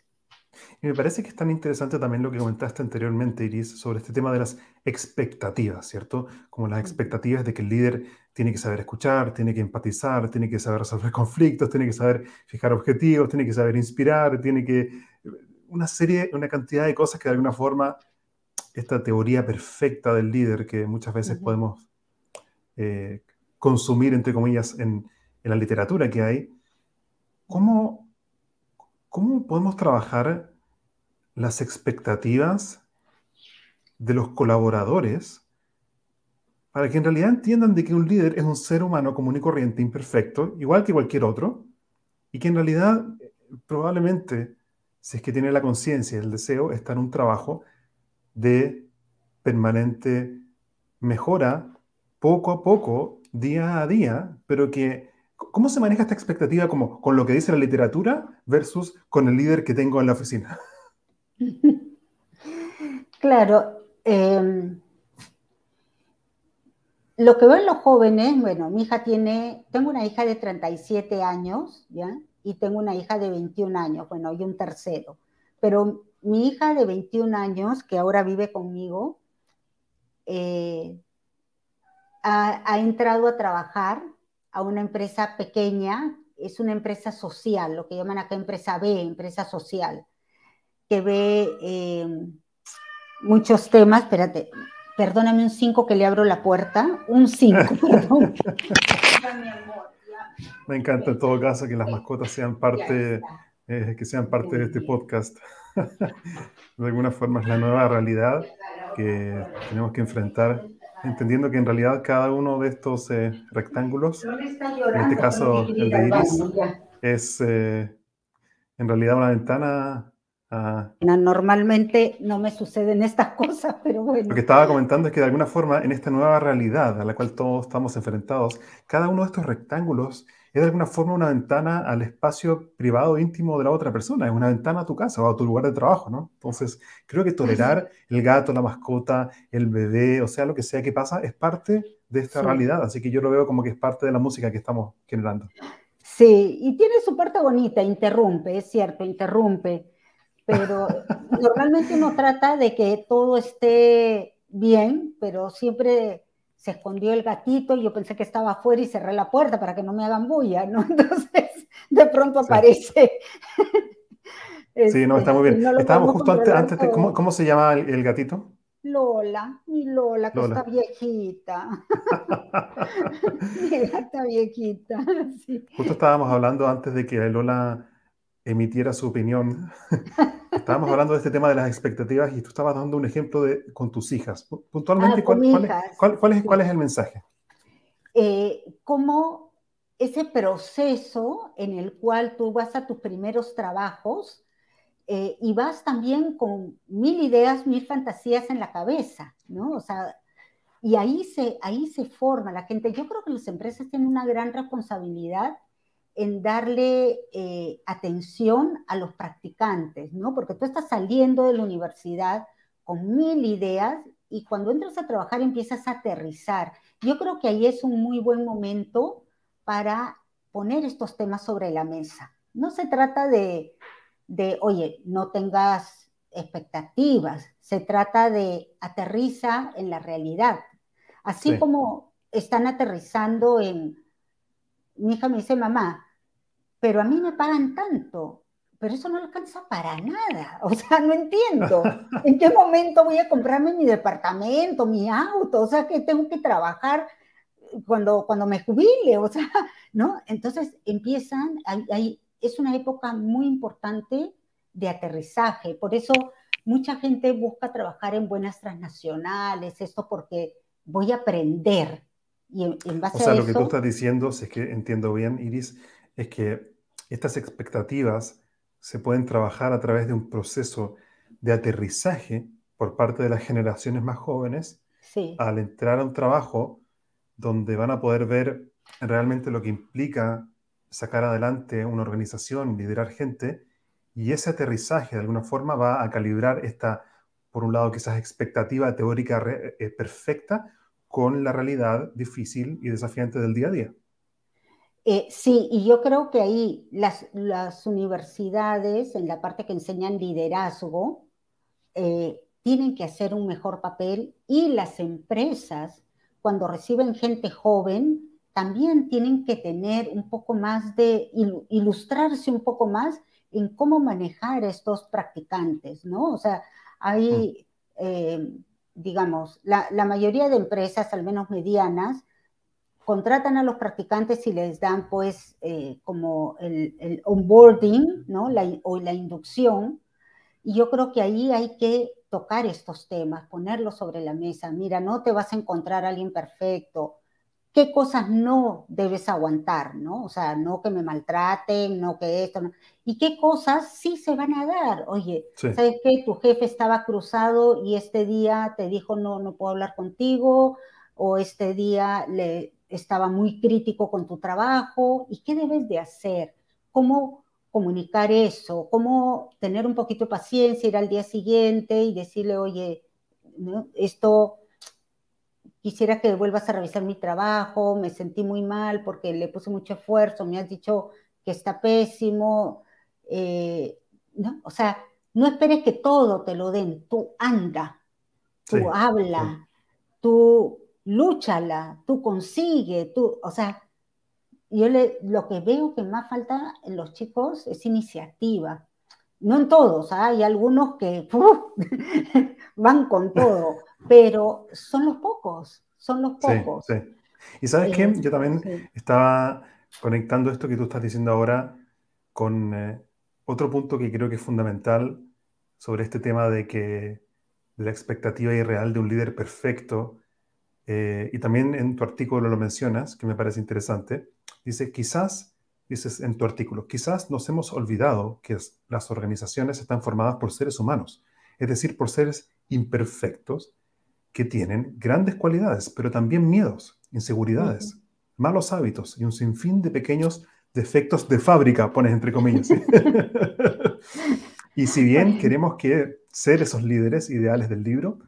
Y me parece que es tan interesante también lo que comentaste anteriormente, Iris, sobre este tema de las expectativas, ¿cierto? Como las expectativas de que el líder tiene que saber escuchar, tiene que empatizar, tiene que saber resolver [laughs] conflictos, tiene que saber fijar objetivos, tiene que saber inspirar, tiene que... Una serie, una cantidad de cosas que de alguna forma esta teoría perfecta del líder que muchas veces podemos eh, consumir, entre comillas, en, en la literatura que hay, ¿cómo ¿Cómo podemos trabajar las expectativas de los colaboradores para que en realidad entiendan de que un líder es un ser humano común y corriente, imperfecto, igual que cualquier otro, y que en realidad probablemente, si es que tiene la conciencia y el deseo, está en un trabajo de permanente mejora, poco a poco, día a día, pero que ¿Cómo se maneja esta expectativa como con lo que dice la literatura versus con el líder que tengo en la oficina? [laughs] Claro. Em, lo que veo en los jóvenes, bueno, mi hija tiene, tengo una hija de 37 años, ¿ya? Y tengo una hija de 21 años, bueno, y un tercero. Pero mi hija de 21 años, que ahora vive conmigo, eh, ha entrado a trabajar a una empresa pequeña es una empresa social, lo que llaman acá empresa B, empresa social, que ve eh, muchos temas. Espérate, perdóname un 5 que le abro la puerta. Un 5, [laughs] perdón. Me encanta en todo caso que las mascotas sean parte, eh, que sean parte de este podcast. [laughs] de alguna forma es la nueva realidad que tenemos que enfrentar, entendiendo que en realidad cada uno de estos eh, rectángulos, en este caso el de Iris, es eh, en realidad una ventana Normalmente no me suceden estas [laughs] cosas, pero bueno. Lo que estaba comentando es que de alguna forma en esta nueva realidad a la cual todos estamos enfrentados, cada uno de estos rectángulos es de alguna forma una ventana al espacio privado íntimo de la otra persona, es una ventana a tu casa o a tu lugar de trabajo, ¿no? Entonces, creo que tolerar el gato, la mascota, el bebé, o sea, lo que sea que pasa, es parte de esta realidad, así que yo lo veo como que es parte de la música que estamos generando. Sí, y tiene su parte bonita, interrumpe, es cierto, interrumpe, pero [laughs] normalmente uno trata de que todo esté bien, pero siempre se escondió el gatito y yo pensé que estaba afuera y cerré la puerta para que no me hagan bulla, ¿no? [laughs] Entonces, de pronto aparece. [laughs] sí, no, está muy bien. Este, Estábamos justo antes, antes de, ¿cómo, ¿cómo, se llama el, gatito? Lola, mi Lola, que está viejita. [laughs] mi gata viejita. Justo estábamos hablando antes de que Lola emitiera su opinión. [laughs] Estábamos hablando de este tema de las expectativas y tú estabas dando un ejemplo de, con tus hijas. Puntualmente, ah, ¿cuál, es, ¿cuál, es, el mensaje? Eh, como ese proceso en el cual tú vas a tus primeros trabajos eh, y vas también con mil ideas, mil fantasías en la cabeza, ¿no? O sea, y ahí se, ahí se forma la gente. Yo creo que las empresas tienen una gran responsabilidad en darle eh, atención a los practicantes, ¿no? Porque tú estás saliendo de la universidad con mil ideas y cuando entras a trabajar empiezas a aterrizar. Yo creo que ahí es un muy buen momento para poner estos temas sobre la mesa. No se trata de, de oye, no tengas expectativas, se trata de aterriza en la realidad. Así como están aterrizando en, mi hija me dice, mamá, pero a mí me pagan tanto, pero eso no alcanza para nada. [laughs] O sea, no entiendo. [laughs] ¿En qué momento voy a comprarme mi departamento, mi auto? O sea, que tengo que trabajar cuando, cuando me jubile, o sea, [laughs] ¿no? Entonces empiezan, ahí, es una época muy importante de aterrizaje. Por eso mucha gente busca trabajar en buenas transnacionales, esto porque voy a aprender. Y en, base o sea, lo que tú estás diciendo, si es que entiendo bien, Iris, es que estas expectativas se pueden trabajar a través de un proceso de aterrizaje por parte de las generaciones más jóvenes al entrar a un trabajo donde van a poder ver realmente lo que implica sacar adelante una organización, liderar gente, y ese aterrizaje de alguna forma va a calibrar esta, por un lado, quizás expectativa teórica eh, perfecta con la realidad difícil y desafiante del día a día. Eh, sí, y yo creo que ahí las, las, universidades, en la parte que enseñan liderazgo, eh, tienen que hacer un mejor papel y las empresas, cuando reciben gente joven, también tienen que tener un poco más de, ilustrarse un poco más en cómo manejar estos practicantes, ¿no? O sea, hay, mm. eh, digamos, la, mayoría de empresas, al menos medianas, contratan a los practicantes y les dan pues eh, como el, onboarding, ¿no? O la inducción. Y yo creo que ahí hay que tocar estos temas, ponerlos sobre la mesa. Mira, no te vas a encontrar a alguien perfecto. ¿Qué cosas no debes aguantar, no? O sea, no que me maltraten, no que esto, no. ¿Y qué cosas sí se van a dar? Oye, ¿sabes qué? Tu jefe estaba cruzado y este día te dijo, no, no puedo hablar contigo, o este día le, estaba muy crítico con tu trabajo y qué debes de hacer, cómo comunicar eso, cómo tener un poquito de paciencia, ir al día siguiente y decirle, oye, esto quisiera que vuelvas a revisar mi trabajo, me sentí muy mal porque le puse mucho esfuerzo, me has dicho que está pésimo, eh, ¿no? O sea, no esperes que todo te lo den, tú anda, tú habla, tú lúchala, tú consigue, tú, o sea, yo le, lo que veo que más falta en los chicos es iniciativa. No en todos, ¿ah? hay algunos que [laughs] [laughs] van con todo, pero son los pocos, son los pocos. Sí, sí. Y sabes qué, yo también estaba conectando esto que tú estás diciendo ahora con eh, otro punto que creo que es fundamental sobre este tema de que de la expectativa irreal de un líder perfecto. Eh, y también en tu artículo lo mencionas, que me parece interesante. Dice, quizás, dices en tu artículo, quizás nos hemos olvidado que las organizaciones están formadas por seres humanos, es decir, por seres imperfectos que tienen grandes cualidades, pero también miedos, inseguridades, malos hábitos y un sinfín de pequeños defectos de fábrica, pones entre comillas. [laughs] y si bien queremos que ser esos líderes ideales del libro,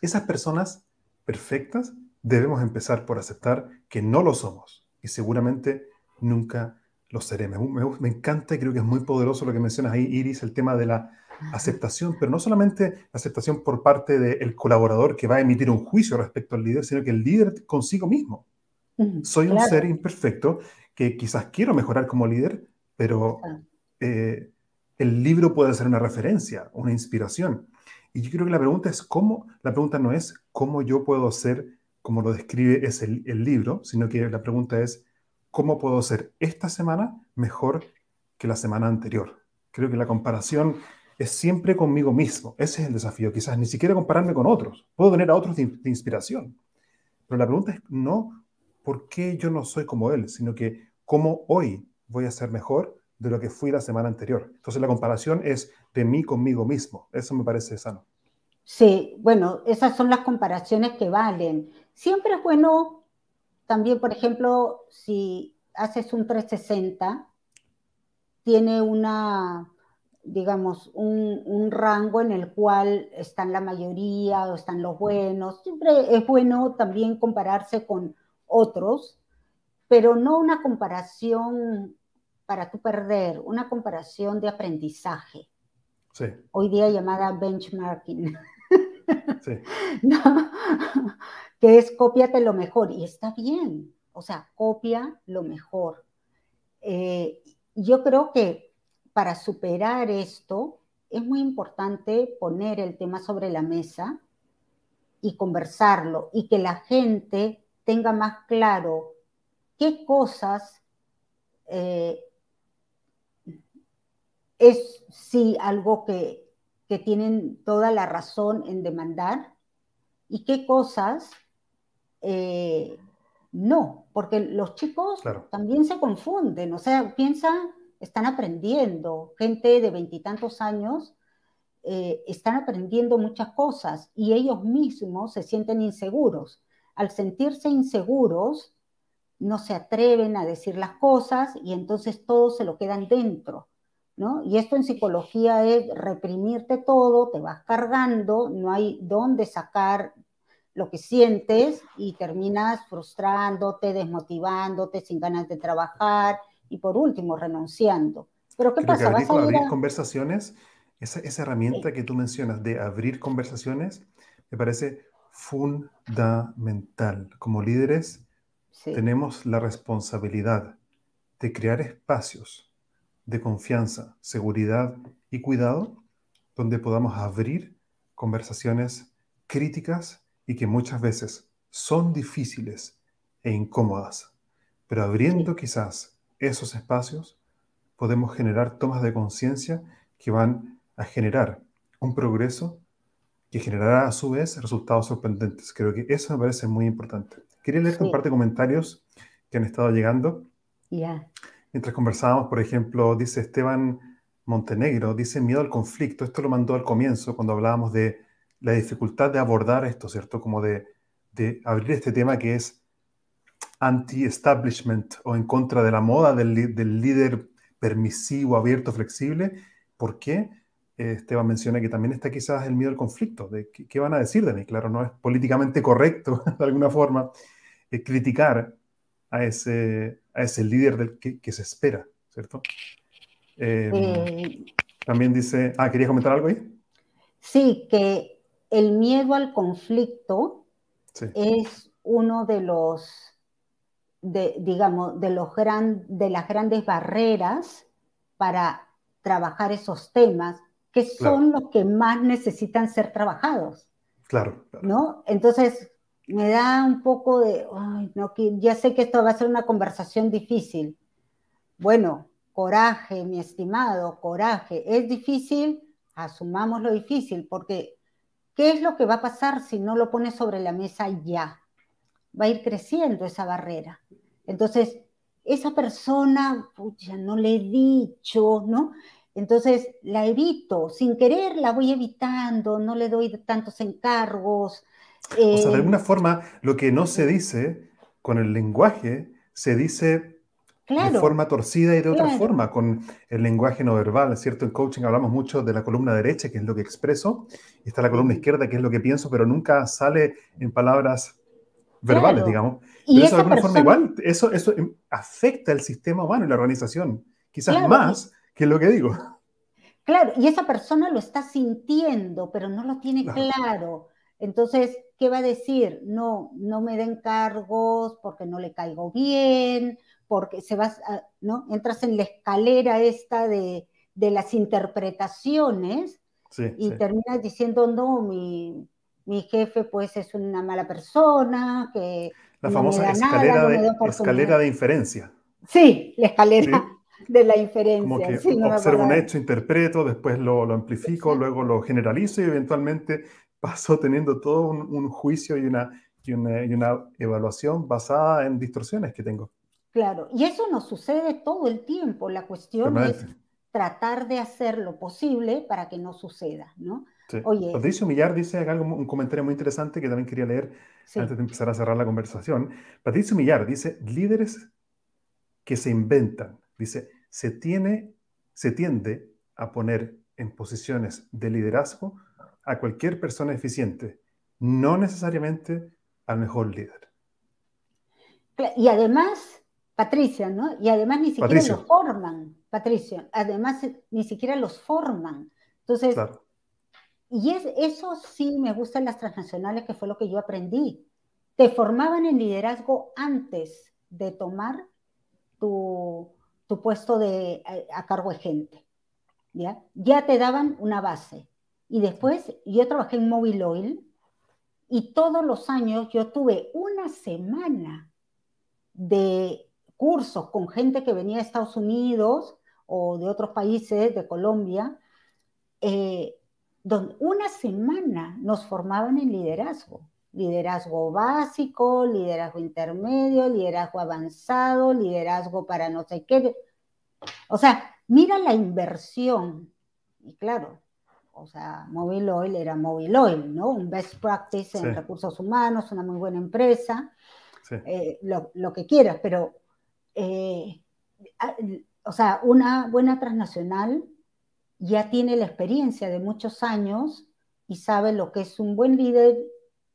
esas personas perfectas debemos empezar por aceptar que no lo somos y seguramente nunca lo seremos. Me, encanta y creo que es muy poderoso lo que mencionas ahí, Iris, el tema de la aceptación, pero no solamente la aceptación por parte del colaborador que va a emitir un juicio respecto al líder, sino que el líder consigo mismo. Soy un ser imperfecto que quizás quiero mejorar como líder, pero eh, el libro puede ser una referencia, una inspiración. Y yo creo que la pregunta es cómo, la pregunta no es cómo yo puedo ser como lo describe es el, el libro, sino que la pregunta es cómo puedo ser esta semana mejor que la semana anterior. Creo que la comparación es siempre conmigo mismo. Ese es el desafío. Quizás ni siquiera compararme con otros. Puedo tener a otros de, inspiración. Pero la pregunta es no por qué yo no soy como él, sino que cómo hoy voy a ser mejor de lo que fui la semana anterior. Entonces la comparación es de mí conmigo mismo. Eso me parece sano. Sí, bueno, esas son las comparaciones que valen. Siempre es bueno también, por ejemplo, si haces un 360, tiene una, digamos, un, un, rango en el cual están la mayoría o están los buenos. Siempre es bueno también compararse con otros, pero no una comparación para tú perder, una comparación de aprendizaje. Sí. Hoy día llamada benchmarking. [laughs] Sí. que es cópiate lo mejor. Y está bien, o sea, copia lo mejor. Eh, yo creo que para superar esto es muy importante poner el tema sobre la mesa y conversarlo y que la gente tenga más claro qué cosas eh, es sí algo que, que tienen toda la razón en demandar y qué cosas eh, no, porque los chicos también se confunden, o sea, piensan, están aprendiendo, gente de veintitantos años eh, están aprendiendo muchas cosas y ellos mismos se sienten inseguros. Al sentirse inseguros, no se atreven a decir las cosas y entonces todos se lo quedan dentro. ¿no? Y esto en psicología es reprimirte todo, te vas cargando, no hay dónde sacar lo que sientes y terminas frustrándote, desmotivándote, sin ganas de trabajar y por último renunciando. Pero ¿qué pasa? abrir, abrir conversaciones, esa, esa herramienta que tú mencionas de abrir conversaciones, me parece fundamental. Como líderes tenemos la responsabilidad de crear espacios de confianza, seguridad y cuidado donde podamos abrir conversaciones críticas y que muchas veces son difíciles e incómodas. Pero abriendo quizás esos espacios, podemos generar tomas de conciencia que van a generar un progreso que generará a su vez resultados sorprendentes. Creo que eso me parece muy importante. Quería leer un par de comentarios que han estado llegando. Mientras conversábamos, por ejemplo, dice Esteban Montenegro, dice miedo al conflicto. Esto lo mandó al comienzo cuando hablábamos de la dificultad de abordar esto, ¿cierto? Como de, de abrir este tema que es anti-establishment o en contra de la moda del, del, líder permisivo, abierto, flexible. ¿Por qué? Eh, Esteban menciona que también está quizás el miedo al conflicto, de qué, van a decir de mí. Claro, no es políticamente correcto, [laughs] de alguna forma, eh, criticar a ese, a ese líder del que, se espera, ¿cierto? Em, eh, también dice, ah, ¿querías comentar algo ahí? Sí, que el miedo al conflicto es uno de los de, digamos, de, los gran, de las grandes barreras para trabajar esos temas, que son los que más necesitan ser trabajados. Claro, ¿No? Entonces, me da un poco de, no, que ya sé que esto va a ser una conversación difícil. Bueno, coraje, mi estimado, coraje. Es difícil, asumamos lo difícil, porque ¿qué es lo que va a pasar si no lo pones sobre la mesa ya? Va a ir creciendo esa barrera. Entonces, esa persona, pucha, no le he dicho, ¿no? Entonces la evito, sin querer la voy evitando, no le doy tantos encargos. o sea, de alguna eh, forma, lo que no se dice con el lenguaje, se dice de forma torcida y de otra forma, con el lenguaje no verbal, ¿cierto? En coaching hablamos mucho de la columna derecha, que es lo que expreso, y está la columna izquierda, que es lo que pienso, pero nunca sale en palabras verbales, digamos. Pero eso de alguna forma igual, eso, eso afecta el sistema humano y la organización, quizás más que lo que digo. Claro, y esa persona lo está sintiendo, pero no lo tiene claro. Entonces, ¿qué va a decir? No, no me den cargos porque no le caigo bien, porque se va, ¿no? Entras en la escalera esta de, las interpretaciones y terminas diciendo, no, mi, jefe pues es una mala persona, que... La famosa escalera, de, escalera de inferencia. Sí, la escalera de la inferencia. Como que observo un hecho, interpreto, después lo, lo amplifico, luego lo generalizo y eventualmente [laughs] paso teniendo todo un, juicio y una, y una, y, una, evaluación basada en distorsiones que tengo. Claro, y eso nos sucede todo el tiempo. La cuestión es tratar de hacer lo posible para que no suceda, ¿no? Oye, Patricio Millar dice acá algo, un comentario muy interesante que también quería leer antes de empezar a cerrar la conversación. Patricio Millar dice, líderes que se inventan, dice, se, tiene, se tiende a poner en posiciones de liderazgo a cualquier persona eficiente, no necesariamente al mejor líder. Y además, Patricia, ¿no? Y además ni siquiera los forman, Patricia, además ni siquiera los forman. Entonces, y es, eso sí me gusta en las transnacionales, que fue lo que yo aprendí. Te formaban en liderazgo antes de tomar tu, tu puesto de, a, cargo de gente. ¿ya? ya te daban una base. Y después yo trabajé en Mobile Oil y todos los años yo tuve una semana de cursos con gente que venía de Estados Unidos o de otros países, de Colombia, eh, donde una semana nos formaban en liderazgo liderazgo básico, liderazgo intermedio, liderazgo avanzado, liderazgo para no sé qué. O sea, mira la inversión. Y claro, o sea, Mobile Oil era Mobile Oil, ¿no? Un best practice en recursos humanos, una muy buena empresa, eh, lo, que quieras, pero, eh, o sea, una buena transnacional ya tiene la experiencia de muchos años y sabe lo que es un buen líder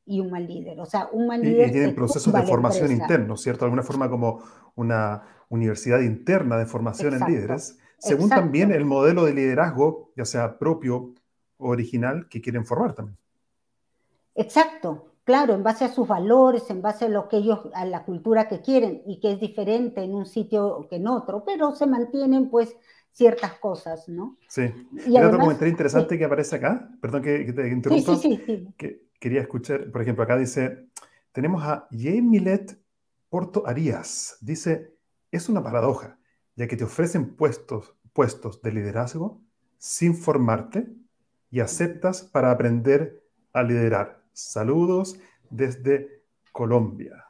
y un mal líder. O sea, un mal líder. Y, tienen procesos de formación interno, ¿cierto? De alguna forma como una universidad interna de formación en líderes, según también el modelo de liderazgo, ya sea propio o original, que quieren formar también. Exacto, claro, en base a sus valores, en base a lo que ellos, a la cultura que quieren y que es diferente en un sitio que en otro, pero se mantienen pues ciertas cosas, ¿no? Sí. Y otro comentario interesante que aparece acá, perdón que, te interrumpa, sí, sí, que quería escuchar, por ejemplo, acá dice, tenemos a Milet Porto Arias, dice, es una paradoja, ya que te ofrecen puestos, puestos de liderazgo sin formarte y aceptas para aprender a liderar. Saludos desde Colombia.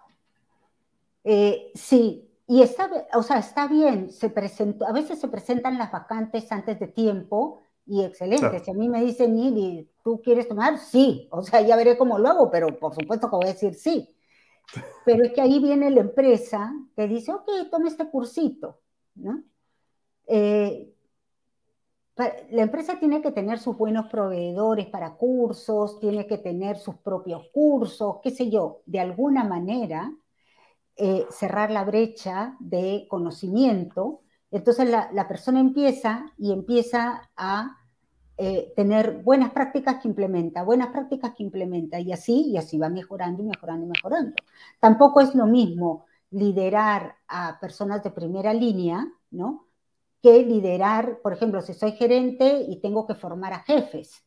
Eh, sí, y está, o sea, está bien, se presentó, a veces se presentan las vacantes antes de tiempo y excelente. Si a mí me dicen, Nili, ¿tú quieres tomar? Sí, o sea, ya veré cómo lo hago, pero por supuesto que voy a decir sí. [laughs] Pero es que ahí viene la empresa que dice, ok, tome este cursito, ¿no? Eh, la empresa tiene que tener sus buenos proveedores para cursos, tiene que tener sus propios cursos, qué sé yo, de alguna manera eh, cerrar la brecha de conocimiento. Entonces la, la persona empieza y empieza a eh, tener buenas prácticas que implementa, buenas prácticas que implementa, y así, y así va mejorando y mejorando y mejorando. Tampoco es lo mismo liderar a personas de primera línea, ¿no? Que liderar, por ejemplo, si soy gerente y tengo que formar a jefes.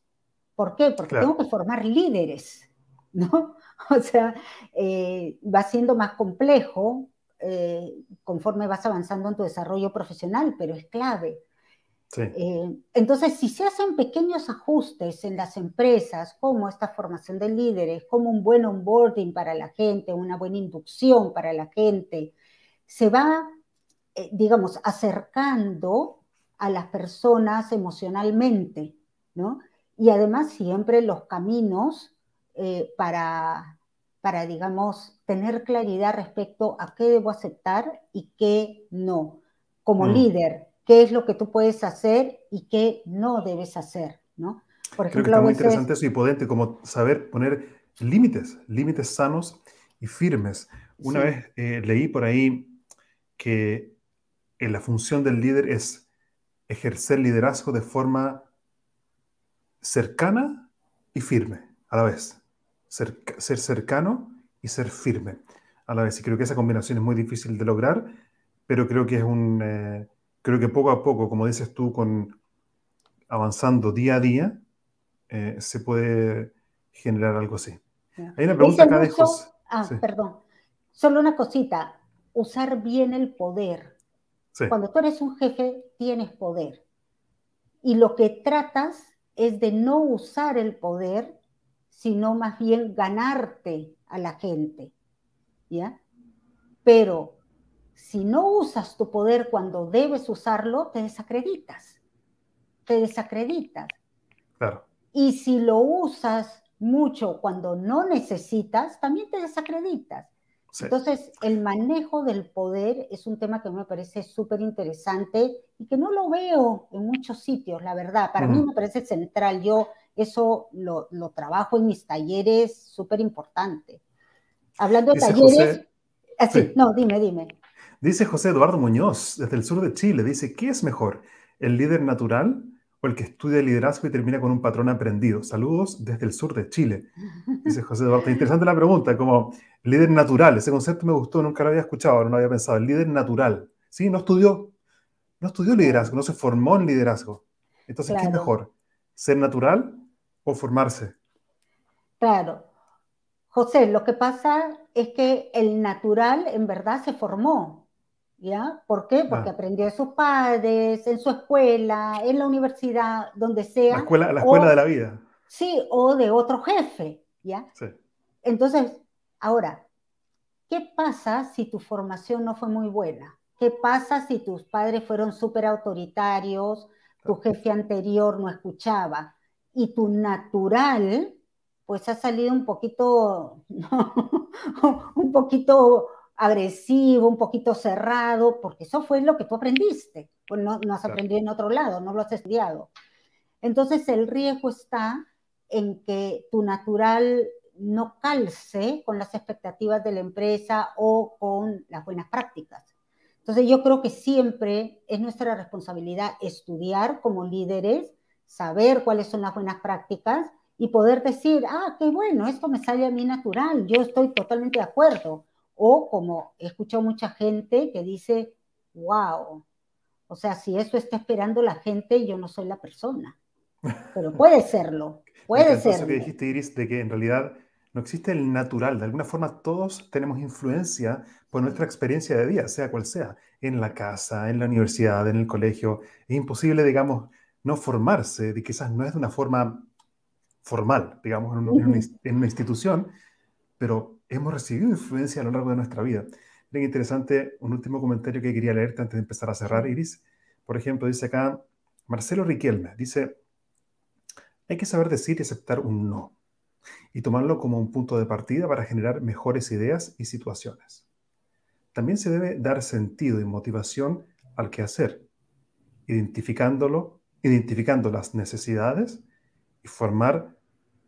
¿Por qué? Porque tengo que formar líderes, ¿no? [laughs] O sea, eh, va siendo más complejo eh, conforme vas avanzando en tu desarrollo profesional, pero es clave. Eh, entonces, si se hacen pequeños ajustes en las empresas, como esta formación de líderes, como un buen onboarding para la gente, una buena inducción para la gente, se va, digamos, acercando a las personas emocionalmente, ¿no? Y además siempre los caminos eh, para, para, digamos, tener claridad respecto a qué debo aceptar y qué no. Como mm. líder, qué es lo que tú puedes hacer y qué no debes hacer, ¿no? Por ejemplo, Creo que está muy interesante eso y potente, como saber poner límites, límites sanos y firmes. Una vez eh, leí por ahí que en eh, la función del líder es ejercer liderazgo de forma cercana y firme a la vez ser, cercano y ser firme a la vez. Y creo que esa combinación es muy difícil de lograr, pero creo que es un, eh, creo que poco a poco, como dices tú, con avanzando día a día, eh, se puede generar algo así. Hay una pregunta acá de José. Ah, perdón. Solo una cosita. Usar bien el poder. Cuando tú eres un jefe, tienes poder. Y lo que tratas es de no usar el poder sino más bien ganarte a la gente, ¿ya? Pero si no usas tu poder cuando debes usarlo, te desacreditas, te desacreditas. Claro. Y si lo usas mucho cuando no necesitas, también te desacreditas. Entonces, el manejo del poder es un tema que me parece súper interesante y que no lo veo en muchos sitios, la verdad. Para mí me parece central. Yo eso lo, trabajo en mis talleres, súper importante. Hablando de talleres... así, ah, no, dime, dime. Dice José Eduardo Muñoz, desde el sur de Chile, dice, ¿qué es mejor, el líder natural o el que estudia liderazgo y termina con un patrón aprendido? Saludos desde el sur de Chile. Dice José Eduardo. Interesante la pregunta, como líder natural, ese concepto me gustó, nunca lo había escuchado, no había pensado. El líder natural, ¿sí? No estudió, no estudió liderazgo, no se formó en liderazgo. Entonces, ¿qué es mejor? ¿Ser natural formarse. Claro. José, lo que pasa es que el natural en verdad se formó, ¿ya? ¿Por qué? Porque ah. aprendió de sus padres, en su escuela, en la universidad, donde sea. La escuela, la escuela de la vida. Sí, o de otro jefe, ¿ya? Sí. Entonces, ahora, ¿qué pasa si tu formación no fue muy buena? ¿Qué pasa si tus padres fueron súper autoritarios, tu jefe anterior no escuchaba? Y tu natural, pues ha salido un poquito, [laughs] un poquito agresivo, un poquito cerrado, porque eso fue lo que tú aprendiste, pues no, no has aprendido en otro lado, no lo has estudiado. Entonces el riesgo está en que tu natural no calce con las expectativas de la empresa o con las buenas prácticas. Entonces yo creo que siempre es nuestra responsabilidad estudiar como líderes saber cuáles son las buenas prácticas y poder decir, ah, qué bueno, esto me sale a mí natural, yo estoy totalmente de acuerdo. O como he escuchado mucha gente que dice, wow, o sea, si eso está esperando la gente, yo no soy la persona. Pero [laughs] puede serlo, puede ser. Eso que dijiste, Iris, de que en realidad no existe el natural. De alguna forma todos tenemos influencia por nuestra experiencia de vida, sea cual sea, en la casa, en la universidad, en el colegio. Es imposible, digamos, no formarse, de quizás no es de una forma formal, digamos, en, una, institución, pero hemos recibido influencia a lo largo de nuestra vida. Bien interesante, un último comentario que quería leerte antes de empezar a cerrar, Iris. Por ejemplo, dice acá Marcelo Riquelme, dice, hay que saber decir y aceptar un no y tomarlo como un punto de partida para generar mejores ideas y situaciones. También se debe dar sentido y motivación al quehacer, identificándolo identificando las necesidades y, formar,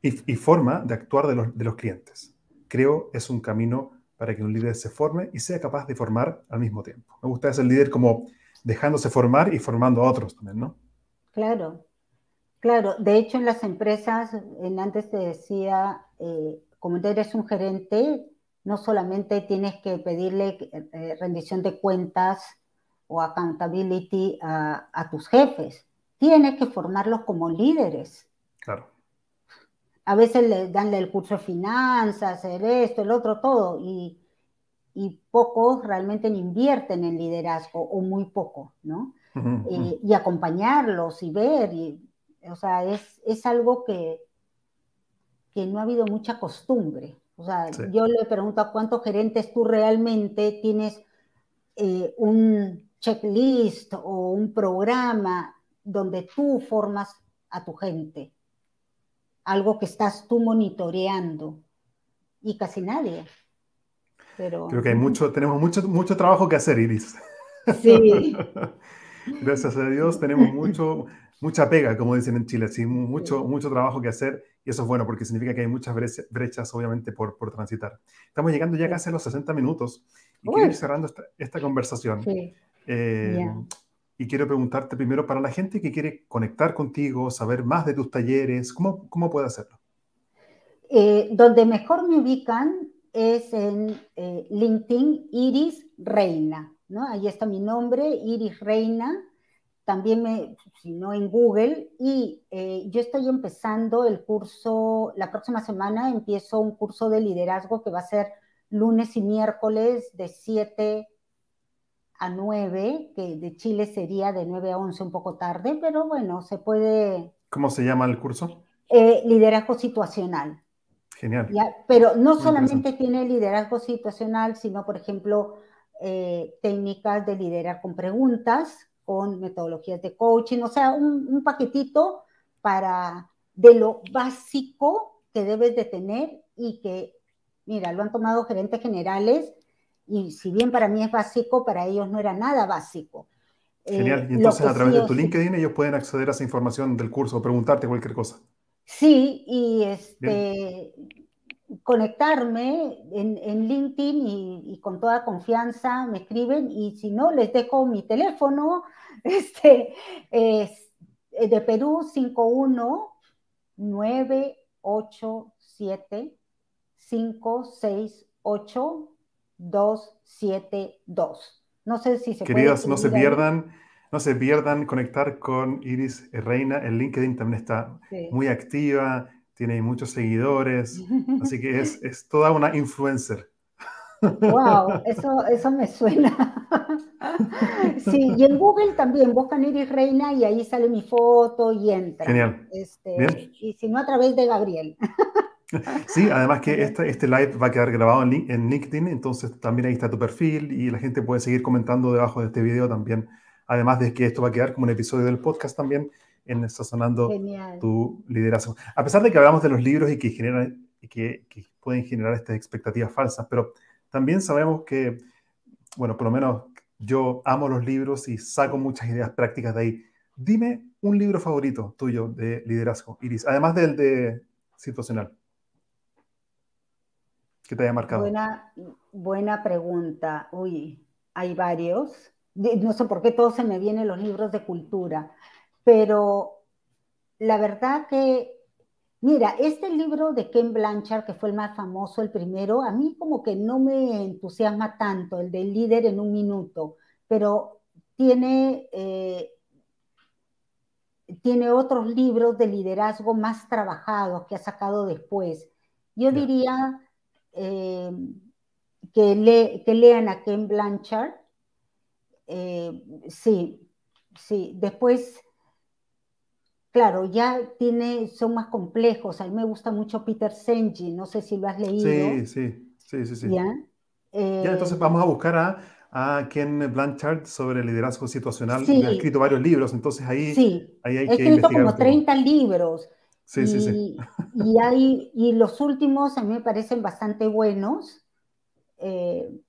y, forma de actuar de los, de los clientes. Creo es un camino para que un líder se forme y sea capaz de formar al mismo tiempo. Me gusta ser líder como dejándose formar y formando a otros también, ¿no? Claro, claro. De hecho, en las empresas, en antes te decía, eh, como eres un gerente, no solamente tienes que pedirle eh, rendición de cuentas o accountability a, tus jefes, tienes que formarlos como líderes. Claro. A veces le danle el curso de finanzas, hacer esto, el otro, todo, y, pocos realmente invierten en liderazgo, o muy poco, ¿no? Eh, y acompañarlos y ver, y, o sea, es, es algo que, que no ha habido mucha costumbre. O sea, yo le pregunto a cuántos gerentes tú realmente tienes eh, un checklist o un programa donde tú formas a tu gente. Algo que estás tú monitoreando. Y casi nadie. Pero... Creo que hay mucho, tenemos mucho, mucho trabajo que hacer, Iris. Sí. [laughs] Gracias a Dios tenemos mucho, mucha pega, como dicen en Chile, sí, mucho, mucho trabajo que hacer y eso es bueno porque significa que hay muchas brechas, obviamente, por, por transitar. Estamos llegando ya casi a los 60 minutos y quiero ir cerrando esta, conversación. Eh, y quiero preguntarte primero para la gente que quiere conectar contigo, saber más de tus talleres, ¿cómo, cómo puede hacerlo? Eh, donde mejor me ubican es en eh, LinkedIn Iris Reina, ¿no? Ahí está mi nombre, Iris Reina también me, si no en Google, y eh, yo estoy empezando el curso, la próxima semana empiezo un curso de liderazgo que va a ser lunes y miércoles de 7 a 9, que de Chile sería de 9 a 11 un poco tarde, pero bueno, se puede... ¿Cómo se llama el curso? Eh, liderazgo situacional. Genial. Pero no solamente tiene liderazgo situacional, sino, por ejemplo, eh, técnicas de liderar con preguntas, con metodologías de coaching, o sea, un, paquetito para de lo básico que debes de tener y que, mira, lo han tomado gerentes generales y si bien para mí es básico, para ellos no era nada básico. Eh, Genial, y entonces a través de tu LinkedIn ellos pueden acceder a esa información del curso o preguntarte cualquier cosa. Sí, y este, conectarme en, LinkedIn y, con toda confianza me escriben y si no, les dejo mi teléfono, [laughs] este, es de Perú 51987 568 272. No sé si se Queridos, no se pierdan, no se pierdan conectar con Iris Reina. El LinkedIn también está muy activa tiene muchos seguidores, [laughs] así que es, es toda una influencer. Wow, eso, eso me suena. [laughs] Sí, y en Google también buscan Iris Reina y ahí sale mi foto y entra. Genial. Este, y si no, a través de Gabriel. [laughs] Sí, además que este, este live va a quedar grabado en, en LinkedIn, entonces también ahí está tu perfil y la gente puede seguir comentando debajo de este video también. Además de que esto va a quedar como un episodio del podcast también en Sazonando tu liderazgo. A pesar de que hablamos de los libros y que, generan, y que, pueden generar estas expectativas falsas, pero también sabemos que, bueno, por lo menos yo amo los libros y saco muchas ideas prácticas de ahí. Dime un libro favorito tuyo de liderazgo, Iris, además del de situacional. Que te haya marcado? Buena, buena pregunta. Uy, hay varios. No sé por qué todos se me vienen los libros de cultura pero la verdad que, mira, este libro de Ken Blanchard, que fue el más famoso, el primero, a mí como que no me entusiasma tanto, el del líder en un minuto, pero tiene, eh, tiene otros libros de liderazgo más trabajados que ha sacado después. Yo diría eh, que, que, lean a Ken Blanchard. Eh, sí, sí. Después claro, ya tiene, son más complejos. A mí me gusta mucho Peter Senge, no sé si lo has leído. Sí, sí, sí, sí. sí. ¿Ya? entonces eh, vamos a buscar a, a, Ken Blanchard sobre liderazgo situacional. Sí. Ha escrito varios libros, entonces ahí, sí. ahí hay que escrito como 30 libros. Sí, sí, sí. Y, hay, y los últimos a mí me parecen bastante buenos. Eh,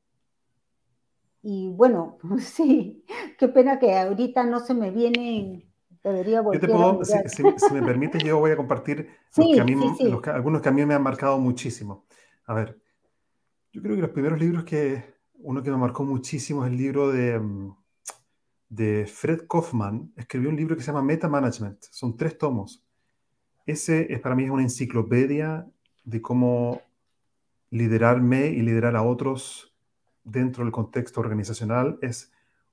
y bueno, [laughs] sí, qué pena que ahorita no se me vienen Debería yo te puedo, si, me permite, yo voy a compartir algunos que a mí me han marcado muchísimo. A ver, yo creo que los primeros libros que, uno que me marcó muchísimo es el libro de, mm, de Fred Kaufman. Escribió un libro que se llama Meta Management. Son tres tomos. Ese es para mí es una enciclopedia de cómo liderarme y liderar a otros dentro del contexto organizacional es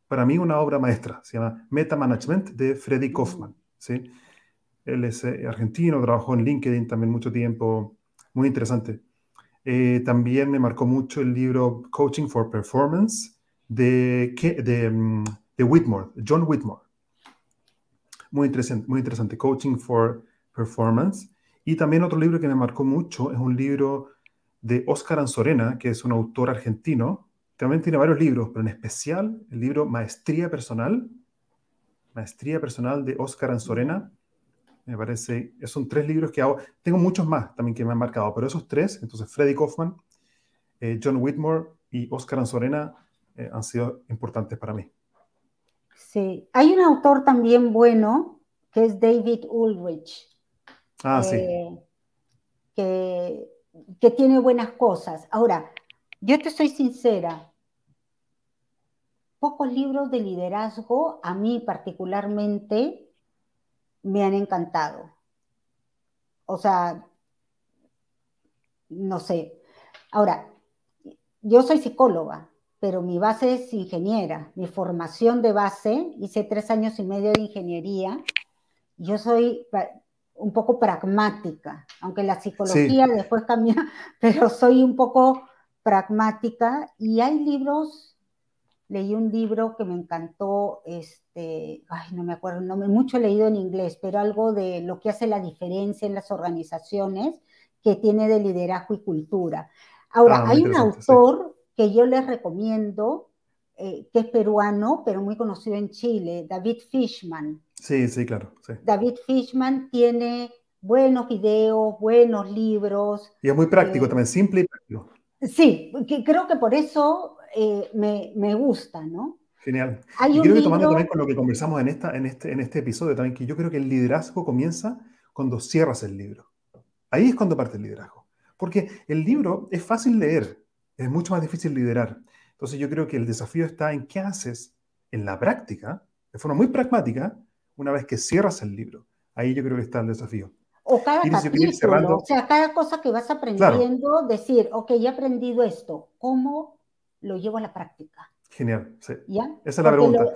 para mí una obra maestra. Se llama Meta Management de Freddy Kaufman. ¿sí? Él es eh, argentino, trabajó en LinkedIn también mucho tiempo. Muy interesante. Eh, también me marcó mucho el libro Coaching for Performance de, de, mm, de Whitmore, John Whitmore. Muy interesante, muy interesante, Coaching for Performance. Y también otro libro que me marcó mucho es un libro de Oscar Anzorena, que es un autor argentino. También tiene varios libros, pero en especial el libro Maestría Personal. Maestría Personal de Oscar Anzorena. Me parece, son tres libros que hago. Tengo muchos más también que me han marcado, pero esos tres, entonces Freddy Kaufman, eh, John Whitmore y Oscar Anzorena, eh, han sido importantes para mí. Sí, hay un autor también bueno que es David Ulrich. Ah, sí. Eh, que, que tiene buenas cosas. Ahora, yo te soy sincera, pocos libros de liderazgo, a mí particularmente, me han encantado. O sea, no sé. Ahora, yo soy psicóloga, pero mi base es ingeniera. Mi formación de base, hice tres años y medio de ingeniería. Yo soy un poco pragmática, aunque la psicología después cambia, [laughs] pero soy un poco pragmática y hay libros, leí un libro que me encantó, este, ay, no me acuerdo el nombre, mucho he leído en inglés, pero algo de lo que hace la diferencia en las organizaciones que tiene de liderazgo y cultura. Ahora, ah, hay un autor que yo les recomiendo, eh, que es peruano, pero muy conocido en Chile, David Fishman. Sí, sí, claro. David Fishman tiene buenos videos, buenos libros. Y es muy práctico eh, también, simple y práctico. Sí, que creo que por eso eh, me, me, gusta, ¿no? Genial. Hay y creo que tomando también con lo que conversamos en, esta, en, este, en este episodio también, que yo creo que el liderazgo comienza cuando cierras el libro. Ahí es cuando parte el liderazgo. Porque el libro es fácil leer, es mucho más difícil liderar. Entonces yo creo que el desafío está en qué haces en la práctica, de forma muy pragmática, una vez que cierras el libro. Ahí yo creo que está el desafío. O cada capítulo, o sea, cada cosa que vas aprendiendo, decir, ok, he aprendido esto, ¿cómo lo llevo a la práctica? Genial, sí. ¿Ya? Esa es la pregunta.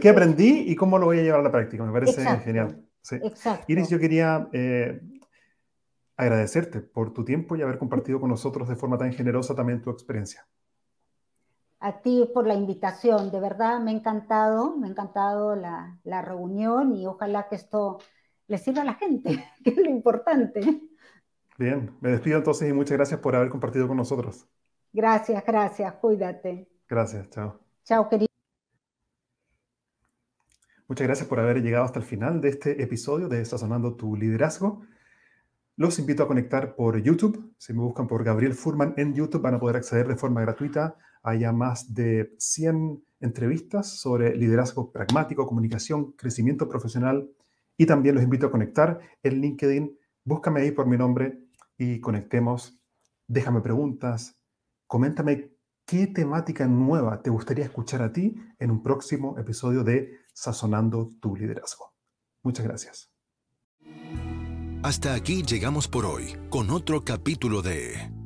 ¿Qué aprendí y cómo lo voy a llevar a la práctica? Me parece genial. Sí. Exacto. Iris, yo quería eh, agradecerte por tu tiempo y haber compartido con nosotros de forma tan generosa también tu experiencia. A ti por la invitación, de verdad me ha encantado, me ha encantado la, la reunión y ojalá que esto le sirva a la gente, [laughs] que es lo importante. Bien, me despido entonces y muchas gracias por haber compartido con nosotros. Gracias, gracias, cuídate. Gracias, chao. Chao, querido. Muchas gracias por haber llegado hasta el final de este episodio de Sazonando tu liderazgo. Los invito a conectar por YouTube. Si me buscan por Gabriel Furman en YouTube van a poder acceder de forma gratuita ya más de 100 entrevistas sobre liderazgo pragmático, comunicación, crecimiento profesional y también los invito a conectar en LinkedIn. Búscame ahí por mi nombre y conectemos. Déjame preguntas. Coméntame qué temática nueva te gustaría escuchar a ti en un próximo episodio de Sazonando tu liderazgo. Muchas gracias. Hasta aquí llegamos por hoy con otro capítulo de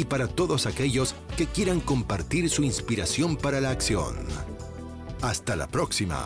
y para todos aquellos que quieran compartir su inspiración para la acción. Hasta la próxima.